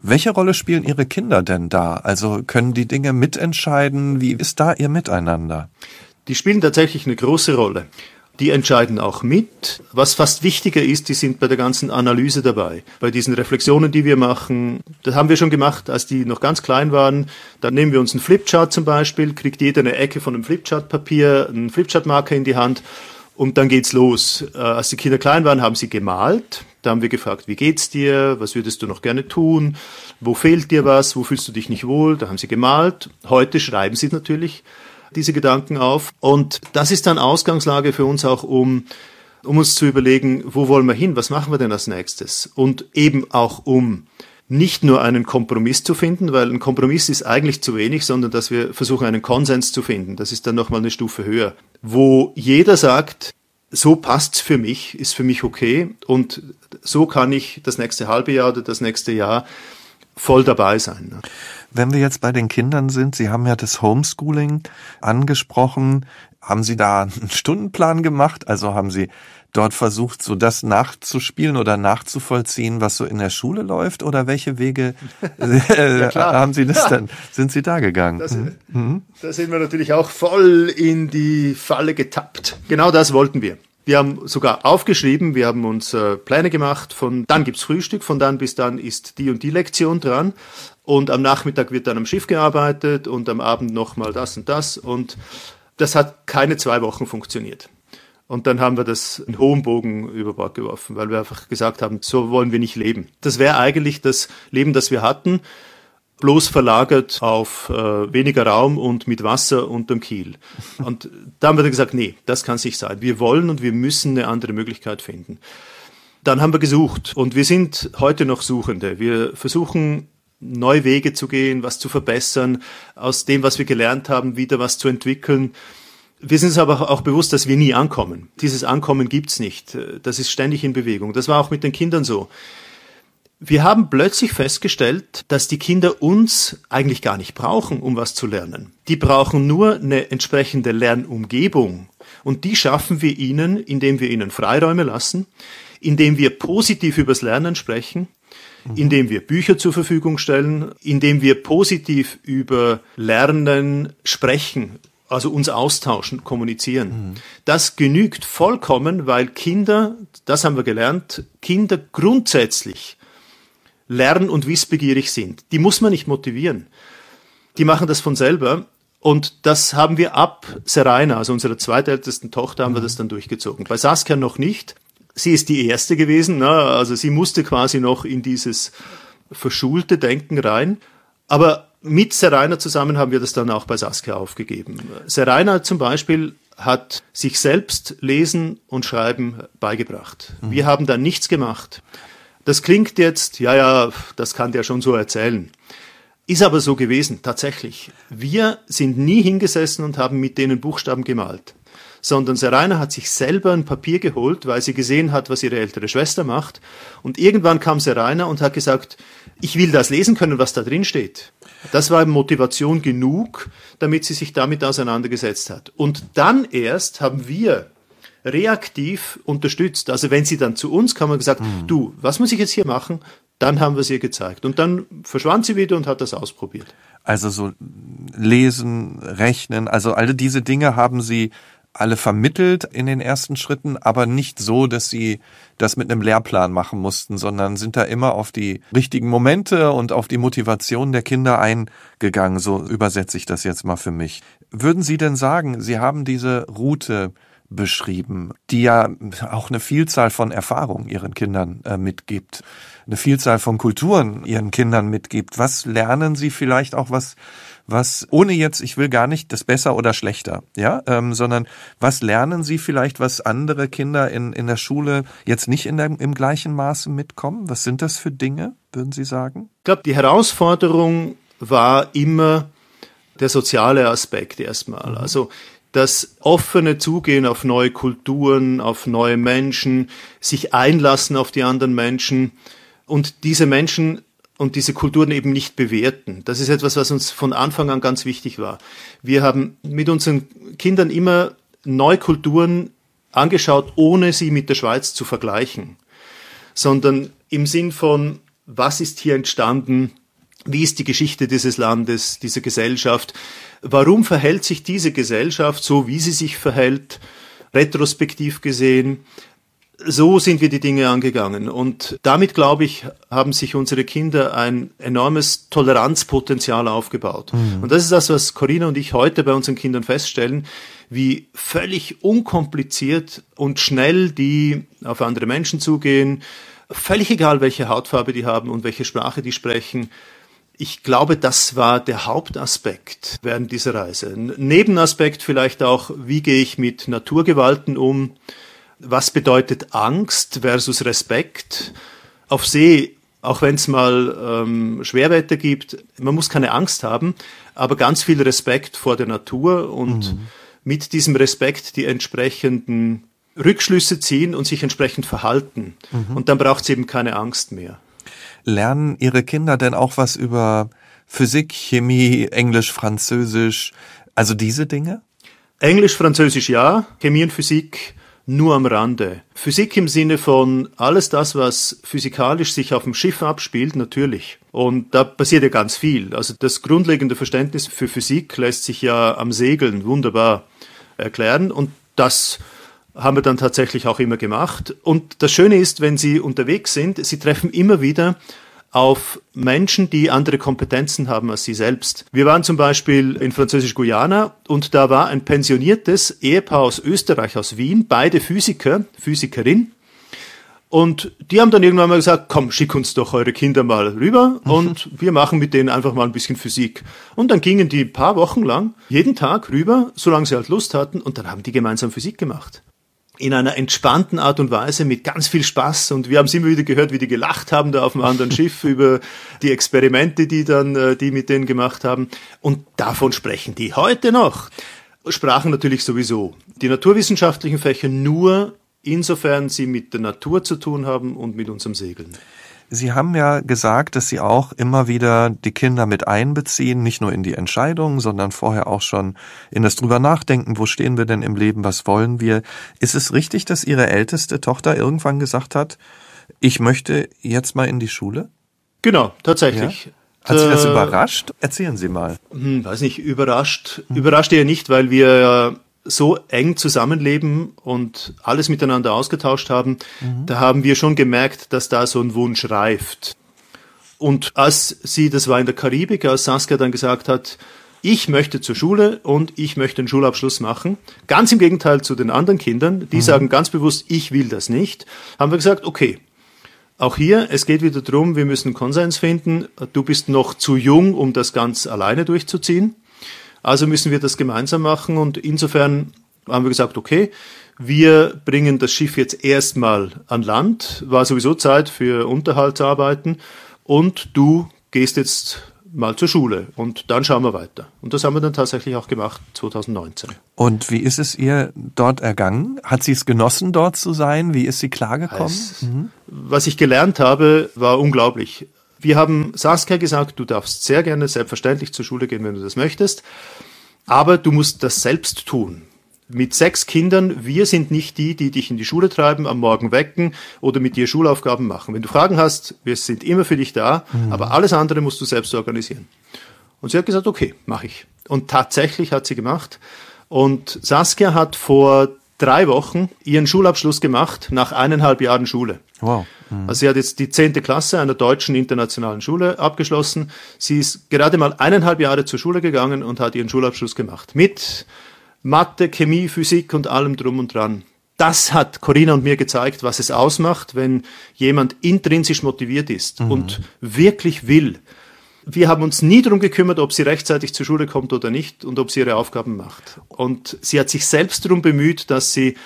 Welche Rolle spielen Ihre Kinder denn da? Also können die Dinge mitentscheiden? Wie ist da Ihr Miteinander? Die spielen tatsächlich eine große Rolle die entscheiden auch mit. Was fast wichtiger ist, die sind bei der ganzen Analyse dabei. Bei diesen Reflexionen, die wir machen, das haben wir schon gemacht, als die noch ganz klein waren. Dann nehmen wir uns einen Flipchart zum Beispiel, kriegt jeder eine Ecke von einem Flipchart-Papier, einen Flipchart-Marker in die Hand und dann geht's los. Äh, als die Kinder klein waren, haben sie gemalt. Da haben wir gefragt, wie geht's dir? Was würdest du noch gerne tun? Wo fehlt dir was? Wo fühlst du dich nicht wohl? Da haben sie gemalt. Heute schreiben sie natürlich diese Gedanken auf. Und das ist dann Ausgangslage für uns auch, um, um uns zu überlegen, wo wollen wir hin? Was machen wir denn als nächstes? Und eben auch um nicht nur einen Kompromiss zu finden, weil ein Kompromiss ist eigentlich zu wenig, sondern dass wir versuchen, einen Konsens zu finden. Das ist dann nochmal eine Stufe höher, wo jeder sagt, so passt's für mich, ist für mich okay und so kann ich das nächste halbe Jahr oder das nächste Jahr voll dabei sein. Wenn wir jetzt bei den Kindern sind, Sie haben ja das Homeschooling angesprochen. Haben Sie da einen Stundenplan gemacht? Also haben Sie dort versucht, so das nachzuspielen oder nachzuvollziehen, was so in der Schule läuft? Oder welche Wege ja, haben Sie das denn? Sind Sie da gegangen? Das, mhm. mhm. Da sind wir natürlich auch voll in die Falle getappt. Genau das wollten wir. Wir haben sogar aufgeschrieben, wir haben uns äh, Pläne gemacht, von dann gibt's Frühstück, von dann bis dann ist die und die Lektion dran. Und am Nachmittag wird dann am Schiff gearbeitet und am Abend nochmal das und das. Und das hat keine zwei Wochen funktioniert. Und dann haben wir das in hohem Bogen über Bord geworfen, weil wir einfach gesagt haben, so wollen wir nicht leben. Das wäre eigentlich das Leben, das wir hatten bloß verlagert auf äh, weniger Raum und mit Wasser unterm Kiel. Und da haben wir dann gesagt, nee, das kann sich sein. Wir wollen und wir müssen eine andere Möglichkeit finden. Dann haben wir gesucht und wir sind heute noch Suchende. Wir versuchen neue Wege zu gehen, was zu verbessern, aus dem, was wir gelernt haben, wieder was zu entwickeln. Wir sind uns aber auch bewusst, dass wir nie ankommen. Dieses Ankommen gibt's nicht. Das ist ständig in Bewegung. Das war auch mit den Kindern so. Wir haben plötzlich festgestellt, dass die Kinder uns eigentlich gar nicht brauchen, um was zu lernen. Die brauchen nur eine entsprechende Lernumgebung. Und die schaffen wir ihnen, indem wir ihnen Freiräume lassen, indem wir positiv übers Lernen sprechen. Indem wir Bücher zur Verfügung stellen, indem wir positiv über Lernen sprechen, also uns austauschen, kommunizieren. Mhm. Das genügt vollkommen, weil Kinder, das haben wir gelernt, Kinder grundsätzlich lern- und wissbegierig sind. Die muss man nicht motivieren. Die machen das von selber. Und das haben wir ab Serena, also unserer zweitältesten Tochter, haben mhm. wir das dann durchgezogen. Bei Saskia noch nicht. Sie ist die erste gewesen, ne? also sie musste quasi noch in dieses verschulte Denken rein. Aber mit Serena zusammen haben wir das dann auch bei Saskia aufgegeben. Serena zum Beispiel hat sich selbst Lesen und Schreiben beigebracht. Mhm. Wir haben da nichts gemacht. Das klingt jetzt, ja, ja, das kann der schon so erzählen. Ist aber so gewesen, tatsächlich. Wir sind nie hingesessen und haben mit denen Buchstaben gemalt sondern Serena hat sich selber ein Papier geholt, weil sie gesehen hat, was ihre ältere Schwester macht. Und irgendwann kam Serena und hat gesagt, ich will das lesen können, was da drin steht. Das war Motivation genug, damit sie sich damit auseinandergesetzt hat. Und dann erst haben wir reaktiv unterstützt. Also wenn sie dann zu uns kam und gesagt, mhm. du, was muss ich jetzt hier machen? Dann haben wir es ihr gezeigt. Und dann verschwand sie wieder und hat das ausprobiert. Also so lesen, rechnen, also alle diese Dinge haben sie alle vermittelt in den ersten Schritten, aber nicht so, dass sie das mit einem Lehrplan machen mussten, sondern sind da immer auf die richtigen Momente und auf die Motivation der Kinder eingegangen. So übersetze ich das jetzt mal für mich. Würden Sie denn sagen, Sie haben diese Route beschrieben, die ja auch eine Vielzahl von Erfahrungen Ihren Kindern äh, mitgibt, eine Vielzahl von Kulturen Ihren Kindern mitgibt. Was lernen Sie vielleicht auch, was was, ohne jetzt, ich will gar nicht das besser oder schlechter, ja, ähm, sondern was lernen Sie vielleicht, was andere Kinder in, in der Schule jetzt nicht in der, im gleichen Maße mitkommen? Was sind das für Dinge, würden Sie sagen? Ich glaube, die Herausforderung war immer der soziale Aspekt erstmal. Mhm. Also das offene Zugehen auf neue Kulturen, auf neue Menschen, sich einlassen auf die anderen Menschen und diese Menschen und diese Kulturen eben nicht bewerten. Das ist etwas, was uns von Anfang an ganz wichtig war. Wir haben mit unseren Kindern immer Neukulturen angeschaut, ohne sie mit der Schweiz zu vergleichen, sondern im Sinn von, was ist hier entstanden, wie ist die Geschichte dieses Landes, dieser Gesellschaft, warum verhält sich diese Gesellschaft so, wie sie sich verhält, retrospektiv gesehen, so sind wir die Dinge angegangen. Und damit, glaube ich, haben sich unsere Kinder ein enormes Toleranzpotenzial aufgebaut. Mhm. Und das ist das, was Corinna und ich heute bei unseren Kindern feststellen, wie völlig unkompliziert und schnell die auf andere Menschen zugehen, völlig egal, welche Hautfarbe die haben und welche Sprache die sprechen. Ich glaube, das war der Hauptaspekt während dieser Reise. Ein Nebenaspekt vielleicht auch, wie gehe ich mit Naturgewalten um? Was bedeutet Angst versus Respekt? Auf See, auch wenn es mal ähm, Schwerwetter gibt, man muss keine Angst haben, aber ganz viel Respekt vor der Natur und mhm. mit diesem Respekt die entsprechenden Rückschlüsse ziehen und sich entsprechend verhalten. Mhm. Und dann braucht es eben keine Angst mehr. Lernen Ihre Kinder denn auch was über Physik, Chemie, Englisch, Französisch, also diese Dinge? Englisch, Französisch ja, Chemie und Physik nur am Rande. Physik im Sinne von alles das, was physikalisch sich auf dem Schiff abspielt, natürlich. Und da passiert ja ganz viel. Also das grundlegende Verständnis für Physik lässt sich ja am Segeln wunderbar erklären und das haben wir dann tatsächlich auch immer gemacht. Und das Schöne ist, wenn Sie unterwegs sind, Sie treffen immer wieder auf Menschen, die andere Kompetenzen haben als sie selbst. Wir waren zum Beispiel in Französisch-Guyana und da war ein pensioniertes Ehepaar aus Österreich, aus Wien, beide Physiker, Physikerin. Und die haben dann irgendwann mal gesagt, komm, schick uns doch eure Kinder mal rüber mhm. und wir machen mit denen einfach mal ein bisschen Physik. Und dann gingen die paar Wochen lang jeden Tag rüber, solange sie halt Lust hatten und dann haben die gemeinsam Physik gemacht in einer entspannten Art und Weise mit ganz viel Spaß und wir haben es immer wieder gehört, wie die gelacht haben da auf dem anderen Schiff über die Experimente, die dann äh, die mit denen gemacht haben und davon sprechen die heute noch. Sprachen natürlich sowieso. Die naturwissenschaftlichen Fächer nur insofern sie mit der Natur zu tun haben und mit unserem Segeln. Sie haben ja gesagt, dass Sie auch immer wieder die Kinder mit einbeziehen, nicht nur in die Entscheidungen, sondern vorher auch schon in das drüber nachdenken, wo stehen wir denn im Leben, was wollen wir. Ist es richtig, dass Ihre älteste Tochter irgendwann gesagt hat, ich möchte jetzt mal in die Schule? Genau, tatsächlich. Ja? Hat Sie das äh, überrascht? Erzählen Sie mal. Hm, weiß nicht, überrascht. Hm. Überrascht eher nicht, weil wir so eng zusammenleben und alles miteinander ausgetauscht haben. Mhm. Da haben wir schon gemerkt, dass da so ein Wunsch reift. Und als sie, das war in der Karibik, als Saskia dann gesagt hat, ich möchte zur Schule und ich möchte einen Schulabschluss machen. Ganz im Gegenteil zu den anderen Kindern, die mhm. sagen ganz bewusst, ich will das nicht, haben wir gesagt, okay, auch hier, es geht wieder darum, wir müssen Konsens finden. Du bist noch zu jung, um das ganz alleine durchzuziehen. Also müssen wir das gemeinsam machen und insofern haben wir gesagt, okay, wir bringen das Schiff jetzt erstmal an Land, war sowieso Zeit für Unterhaltsarbeiten und du gehst jetzt mal zur Schule und dann schauen wir weiter. Und das haben wir dann tatsächlich auch gemacht 2019. Und wie ist es ihr dort ergangen? Hat sie es genossen, dort zu sein? Wie ist sie klargekommen? Es, mhm. Was ich gelernt habe, war unglaublich. Wir haben Saskia gesagt, du darfst sehr gerne selbstverständlich zur Schule gehen, wenn du das möchtest, aber du musst das selbst tun mit sechs Kindern, wir sind nicht die, die dich in die Schule treiben, am Morgen wecken oder mit dir Schulaufgaben machen. Wenn du Fragen hast, wir sind immer für dich da, mhm. aber alles andere musst du selbst organisieren. Und sie hat gesagt, okay, mache ich. Und tatsächlich hat sie gemacht. Und Saskia hat vor drei Wochen ihren Schulabschluss gemacht nach eineinhalb Jahren Schule. Wow. Mhm. Also sie hat jetzt die zehnte Klasse einer deutschen internationalen Schule abgeschlossen. Sie ist gerade mal eineinhalb Jahre zur Schule gegangen und hat ihren Schulabschluss gemacht. Mit Mathe, Chemie, Physik und allem drum und dran. Das hat Corinna und mir gezeigt, was es ausmacht, wenn jemand intrinsisch motiviert ist mhm. und wirklich will. Wir haben uns nie darum gekümmert, ob sie rechtzeitig zur Schule kommt oder nicht und ob sie ihre Aufgaben macht. Und sie hat sich selbst darum bemüht, dass sie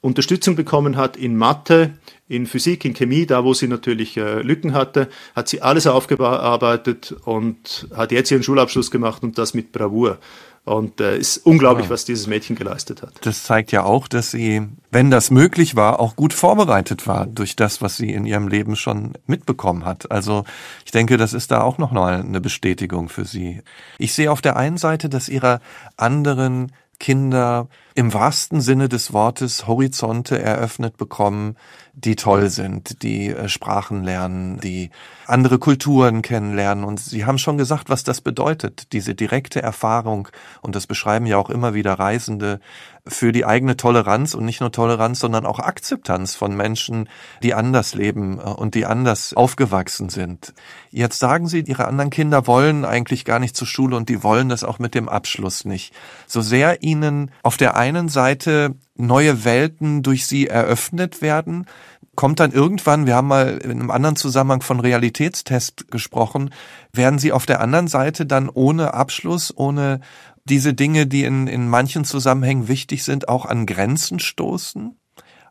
Unterstützung bekommen hat in Mathe, in Physik, in Chemie, da wo sie natürlich äh, Lücken hatte, hat sie alles aufgearbeitet und hat jetzt ihren Schulabschluss gemacht und das mit Bravour. Und äh, ist unglaublich, was dieses Mädchen geleistet hat. Das zeigt ja auch, dass sie, wenn das möglich war, auch gut vorbereitet war durch das, was sie in ihrem Leben schon mitbekommen hat. Also ich denke, das ist da auch noch mal eine Bestätigung für sie. Ich sehe auf der einen Seite, dass ihre anderen Kinder im wahrsten Sinne des Wortes Horizonte eröffnet bekommen, die toll sind, die äh, Sprachen lernen, die andere Kulturen kennenlernen. Und Sie haben schon gesagt, was das bedeutet, diese direkte Erfahrung. Und das beschreiben ja auch immer wieder Reisende für die eigene Toleranz und nicht nur Toleranz, sondern auch Akzeptanz von Menschen, die anders leben äh, und die anders aufgewachsen sind. Jetzt sagen Sie, Ihre anderen Kinder wollen eigentlich gar nicht zur Schule und die wollen das auch mit dem Abschluss nicht. So sehr Ihnen auf der einen Seite neue Welten durch sie eröffnet werden, kommt dann irgendwann, wir haben mal in einem anderen Zusammenhang von Realitätstest gesprochen, werden sie auf der anderen Seite dann ohne Abschluss, ohne diese Dinge, die in, in manchen Zusammenhängen wichtig sind, auch an Grenzen stoßen?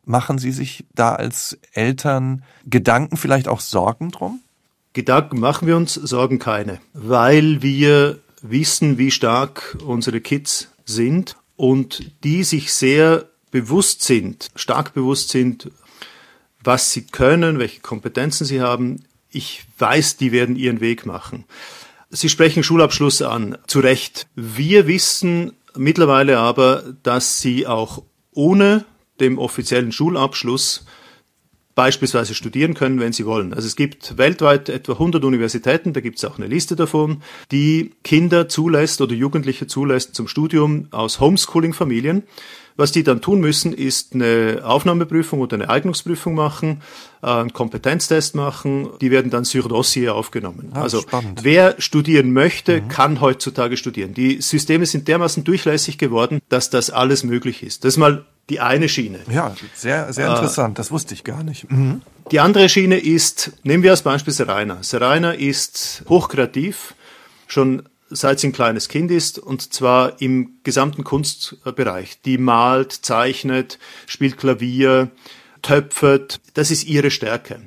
Machen Sie sich da als Eltern Gedanken, vielleicht auch Sorgen drum? Gedanken machen wir uns, Sorgen keine, weil wir wissen, wie stark unsere Kids sind und die sich sehr bewusst sind, stark bewusst sind, was sie können, welche Kompetenzen sie haben. Ich weiß, die werden ihren Weg machen. Sie sprechen Schulabschluss an, zu Recht. Wir wissen mittlerweile aber, dass sie auch ohne dem offiziellen Schulabschluss beispielsweise studieren können, wenn sie wollen. Also es gibt weltweit etwa 100 Universitäten, da gibt es auch eine Liste davon, die Kinder zulässt oder Jugendliche zulässt zum Studium aus Homeschooling-Familien. Was die dann tun müssen, ist eine Aufnahmeprüfung oder eine Eignungsprüfung machen, einen Kompetenztest machen. Die werden dann sur dossier aufgenommen. Ah, also spannend. wer studieren möchte, mhm. kann heutzutage studieren. Die Systeme sind dermaßen durchlässig geworden, dass das alles möglich ist. Das ist mal die eine Schiene. Ja, sehr, sehr interessant. Äh, das wusste ich gar nicht. Mhm. Die andere Schiene ist, nehmen wir als Beispiel Serena. Serena ist hochkreativ, schon seit sie ein kleines Kind ist, und zwar im gesamten Kunstbereich. Die malt, zeichnet, spielt Klavier, töpfert. Das ist ihre Stärke.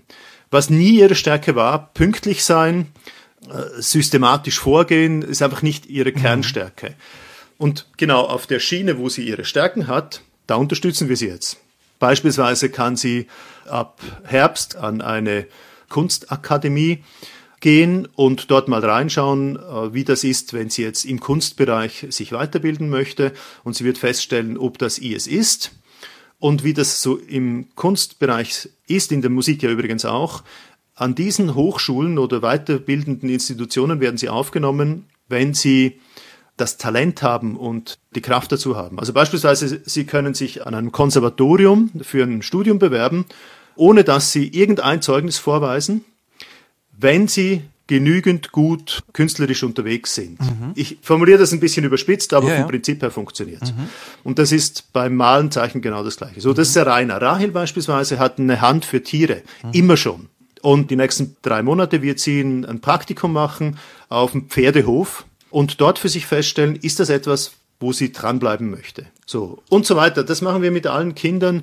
Was nie ihre Stärke war, pünktlich sein, äh, systematisch vorgehen, ist einfach nicht ihre mhm. Kernstärke. Und genau auf der Schiene, wo sie ihre Stärken hat, da unterstützen wir sie jetzt. Beispielsweise kann sie ab Herbst an eine Kunstakademie gehen und dort mal reinschauen, äh, wie das ist, wenn sie jetzt im Kunstbereich sich weiterbilden möchte. Und sie wird feststellen, ob das IS ist und wie das so im Kunstbereich ist, in der Musik ja übrigens auch. an diesen Hochschulen oder weiterbildenden Institutionen werden sie aufgenommen, wenn sie das Talent haben und die Kraft dazu haben. Also beispielsweise, Sie können sich an einem Konservatorium für ein Studium bewerben, ohne dass Sie irgendein Zeugnis vorweisen, wenn Sie genügend gut künstlerisch unterwegs sind. Mhm. Ich formuliere das ein bisschen überspitzt, aber ja, vom ja. Prinzip her funktioniert mhm. Und das ist beim Malenzeichen genau das Gleiche. So, das ist der Rainer. Rahel beispielsweise hat eine Hand für Tiere, mhm. immer schon. Und die nächsten drei Monate wird sie ein Praktikum machen auf dem Pferdehof und dort für sich feststellen, ist das etwas, wo sie dranbleiben möchte. So. Und so weiter. Das machen wir mit allen Kindern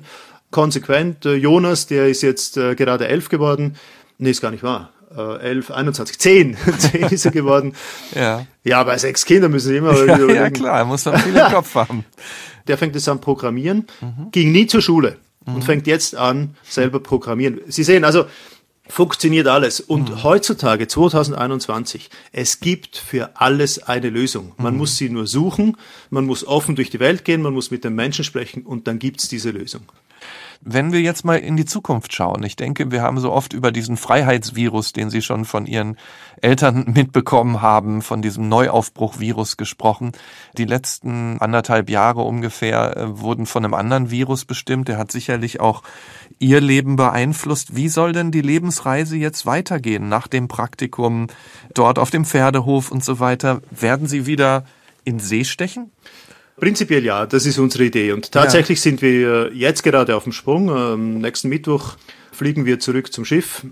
konsequent. Äh, Jonas, der ist jetzt äh, gerade elf geworden. Nee, ist gar nicht wahr äh, 11, 21, 10, 10 ist er geworden. ja. Ja, bei sechs Kindern müssen sie immer ja, ja, klar, muss man viel im Kopf haben. Der fängt jetzt an Programmieren, mhm. ging nie zur Schule mhm. und fängt jetzt an selber Programmieren. Sie sehen also, funktioniert alles. Und mhm. heutzutage, 2021, es gibt für alles eine Lösung. Man mhm. muss sie nur suchen, man muss offen durch die Welt gehen, man muss mit den Menschen sprechen und dann gibt's diese Lösung. Wenn wir jetzt mal in die Zukunft schauen, ich denke, wir haben so oft über diesen Freiheitsvirus, den Sie schon von Ihren Eltern mitbekommen haben, von diesem Neuaufbruchvirus gesprochen. Die letzten anderthalb Jahre ungefähr äh, wurden von einem anderen Virus bestimmt. Der hat sicherlich auch Ihr Leben beeinflusst. Wie soll denn die Lebensreise jetzt weitergehen nach dem Praktikum dort auf dem Pferdehof und so weiter? Werden Sie wieder in See stechen? Prinzipiell ja, das ist unsere Idee. Und tatsächlich ja. sind wir jetzt gerade auf dem Sprung. Am nächsten Mittwoch fliegen wir zurück zum Schiff.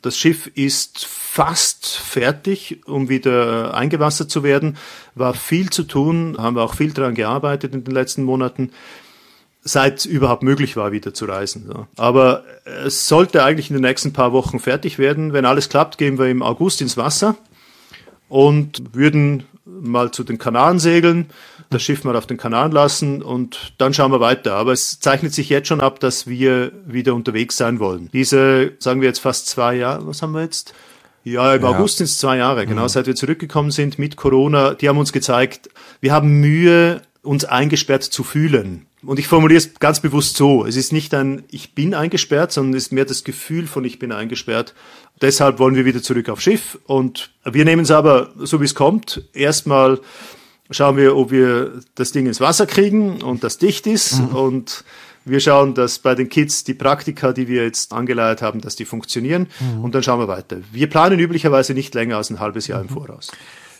Das Schiff ist fast fertig, um wieder eingewassert zu werden. War viel zu tun, haben wir auch viel daran gearbeitet in den letzten Monaten, seit überhaupt möglich war, wieder zu reisen. Aber es sollte eigentlich in den nächsten paar Wochen fertig werden. Wenn alles klappt, gehen wir im August ins Wasser und würden mal zu den Kanaren segeln, das Schiff mal auf den Kanaren lassen und dann schauen wir weiter. Aber es zeichnet sich jetzt schon ab, dass wir wieder unterwegs sein wollen. Diese, sagen wir jetzt fast zwei Jahre, was haben wir jetzt? Ja, im ja. August sind es zwei Jahre, genau, mhm. seit wir zurückgekommen sind mit Corona. Die haben uns gezeigt, wir haben Mühe, uns eingesperrt zu fühlen. Und ich formuliere es ganz bewusst so. Es ist nicht ein Ich bin eingesperrt, sondern es ist mehr das Gefühl von Ich bin eingesperrt. Deshalb wollen wir wieder zurück aufs Schiff und wir nehmen es aber so wie es kommt. Erstmal schauen wir, ob wir das Ding ins Wasser kriegen und das dicht ist mhm. und wir schauen, dass bei den Kids die Praktika, die wir jetzt angeleiert haben, dass die funktionieren mhm. und dann schauen wir weiter. Wir planen üblicherweise nicht länger als ein halbes Jahr mhm. im Voraus.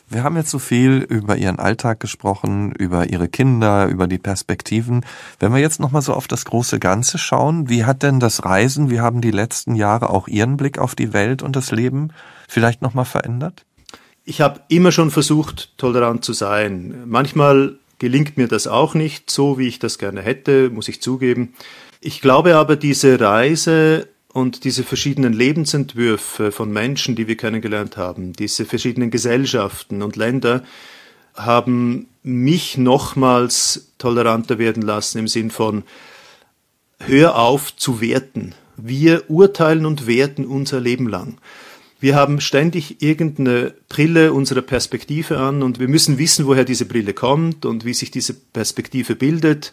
Wir haben jetzt so viel über Ihren Alltag gesprochen, über Ihre Kinder, über die Perspektiven. Wenn wir jetzt nochmal so auf das große Ganze schauen, wie hat denn das Reisen, wie haben die letzten Jahre auch Ihren Blick auf die Welt und das Leben vielleicht nochmal verändert? Ich habe immer schon versucht, tolerant zu sein. Manchmal gelingt mir das auch nicht so, wie ich das gerne hätte, muss ich zugeben. Ich glaube aber, diese Reise und diese verschiedenen Lebensentwürfe von Menschen, die wir kennengelernt haben, diese verschiedenen Gesellschaften und Länder, haben mich nochmals toleranter werden lassen im Sinn von, hör auf zu werten. Wir urteilen und werten unser Leben lang. Wir haben ständig irgendeine Brille unserer Perspektive an und wir müssen wissen, woher diese Brille kommt und wie sich diese Perspektive bildet.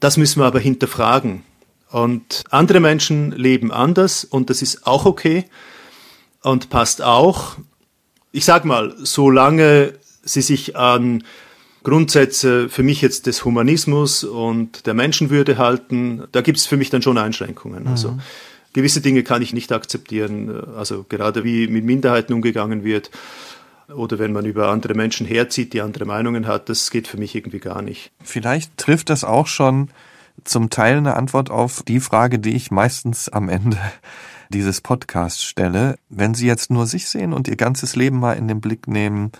Das müssen wir aber hinterfragen. Und andere Menschen leben anders und das ist auch okay und passt auch. Ich sag mal, solange sie sich an Grundsätze für mich jetzt des Humanismus und der Menschenwürde halten, da gibt es für mich dann schon Einschränkungen. Mhm. Also gewisse Dinge kann ich nicht akzeptieren, also gerade wie mit Minderheiten umgegangen wird oder wenn man über andere Menschen herzieht, die andere Meinungen hat, das geht für mich irgendwie gar nicht. Vielleicht trifft das auch schon zum Teil eine Antwort auf die Frage, die ich meistens am Ende dieses Podcasts stelle. Wenn Sie jetzt nur sich sehen und Ihr ganzes Leben mal in den Blick nehmen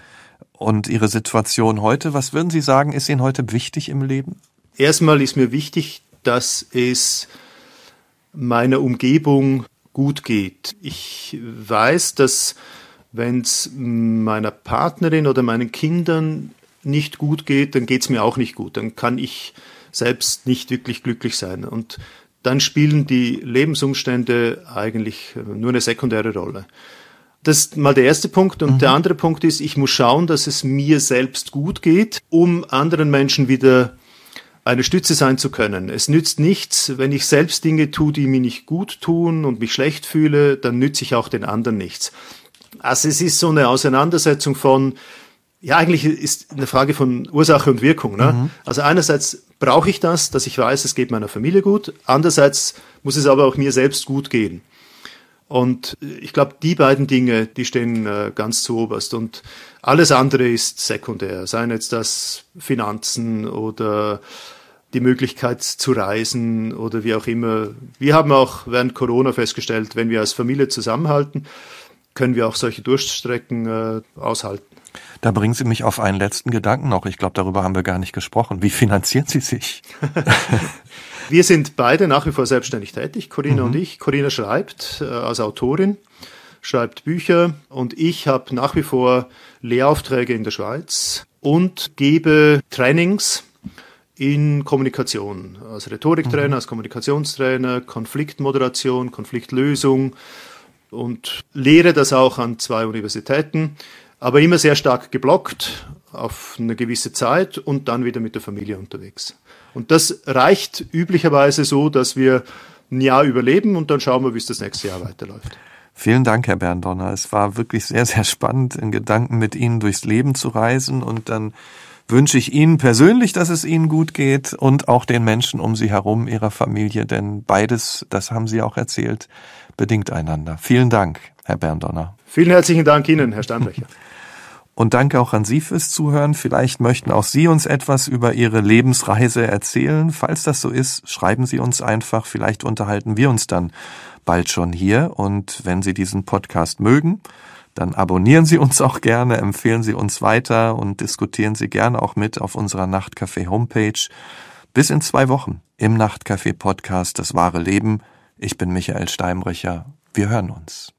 und Ihre Situation heute, was würden Sie sagen, ist Ihnen heute wichtig im Leben? Erstmal ist mir wichtig, dass es meiner Umgebung gut geht. Ich weiß, dass wenn es meiner Partnerin oder meinen Kindern nicht gut geht, dann geht es mir auch nicht gut. Dann kann ich selbst nicht wirklich glücklich sein. Und dann spielen die Lebensumstände eigentlich nur eine sekundäre Rolle. Das ist mal der erste Punkt. Und mhm. der andere Punkt ist, ich muss schauen, dass es mir selbst gut geht, um anderen Menschen wieder eine Stütze sein zu können. Es nützt nichts, wenn ich selbst Dinge tue, die mir nicht gut tun und mich schlecht fühle, dann nütze ich auch den anderen nichts. Also es ist so eine Auseinandersetzung von, ja, eigentlich ist eine Frage von Ursache und Wirkung. Ne? Mhm. Also einerseits brauche ich das, dass ich weiß, es geht meiner Familie gut. Andererseits muss es aber auch mir selbst gut gehen. Und ich glaube, die beiden Dinge, die stehen äh, ganz zu oberst. Und alles andere ist sekundär. Seien jetzt das Finanzen oder die Möglichkeit zu reisen oder wie auch immer. Wir haben auch während Corona festgestellt, wenn wir als Familie zusammenhalten, können wir auch solche Durststrecken äh, aushalten. Da bringen Sie mich auf einen letzten Gedanken noch. Ich glaube, darüber haben wir gar nicht gesprochen. Wie finanzieren Sie sich? wir sind beide nach wie vor selbstständig tätig, Corinna mhm. und ich. Corinna schreibt äh, als Autorin, schreibt Bücher und ich habe nach wie vor Lehraufträge in der Schweiz und gebe Trainings in Kommunikation, als Rhetoriktrainer, mhm. als Kommunikationstrainer, Konfliktmoderation, Konfliktlösung, und lehre das auch an zwei Universitäten, aber immer sehr stark geblockt auf eine gewisse Zeit und dann wieder mit der Familie unterwegs. Und das reicht üblicherweise so, dass wir ein Jahr überleben und dann schauen wir, wie es das nächste Jahr weiterläuft. Vielen Dank, Herr Berndonner. Es war wirklich sehr, sehr spannend, in Gedanken mit Ihnen durchs Leben zu reisen und dann wünsche ich Ihnen persönlich, dass es Ihnen gut geht und auch den Menschen um Sie herum, Ihrer Familie, denn beides, das haben Sie auch erzählt, bedingt einander. Vielen Dank, Herr Berndonner. Vielen herzlichen Dank Ihnen, Herr Steinbrecher. Und danke auch an Sie fürs Zuhören. Vielleicht möchten auch Sie uns etwas über Ihre Lebensreise erzählen. Falls das so ist, schreiben Sie uns einfach. Vielleicht unterhalten wir uns dann bald schon hier. Und wenn Sie diesen Podcast mögen, dann abonnieren Sie uns auch gerne, empfehlen Sie uns weiter und diskutieren Sie gerne auch mit auf unserer Nachtcafé Homepage. Bis in zwei Wochen im Nachtcafé Podcast Das wahre Leben. Ich bin Michael Steinbrecher. Wir hören uns.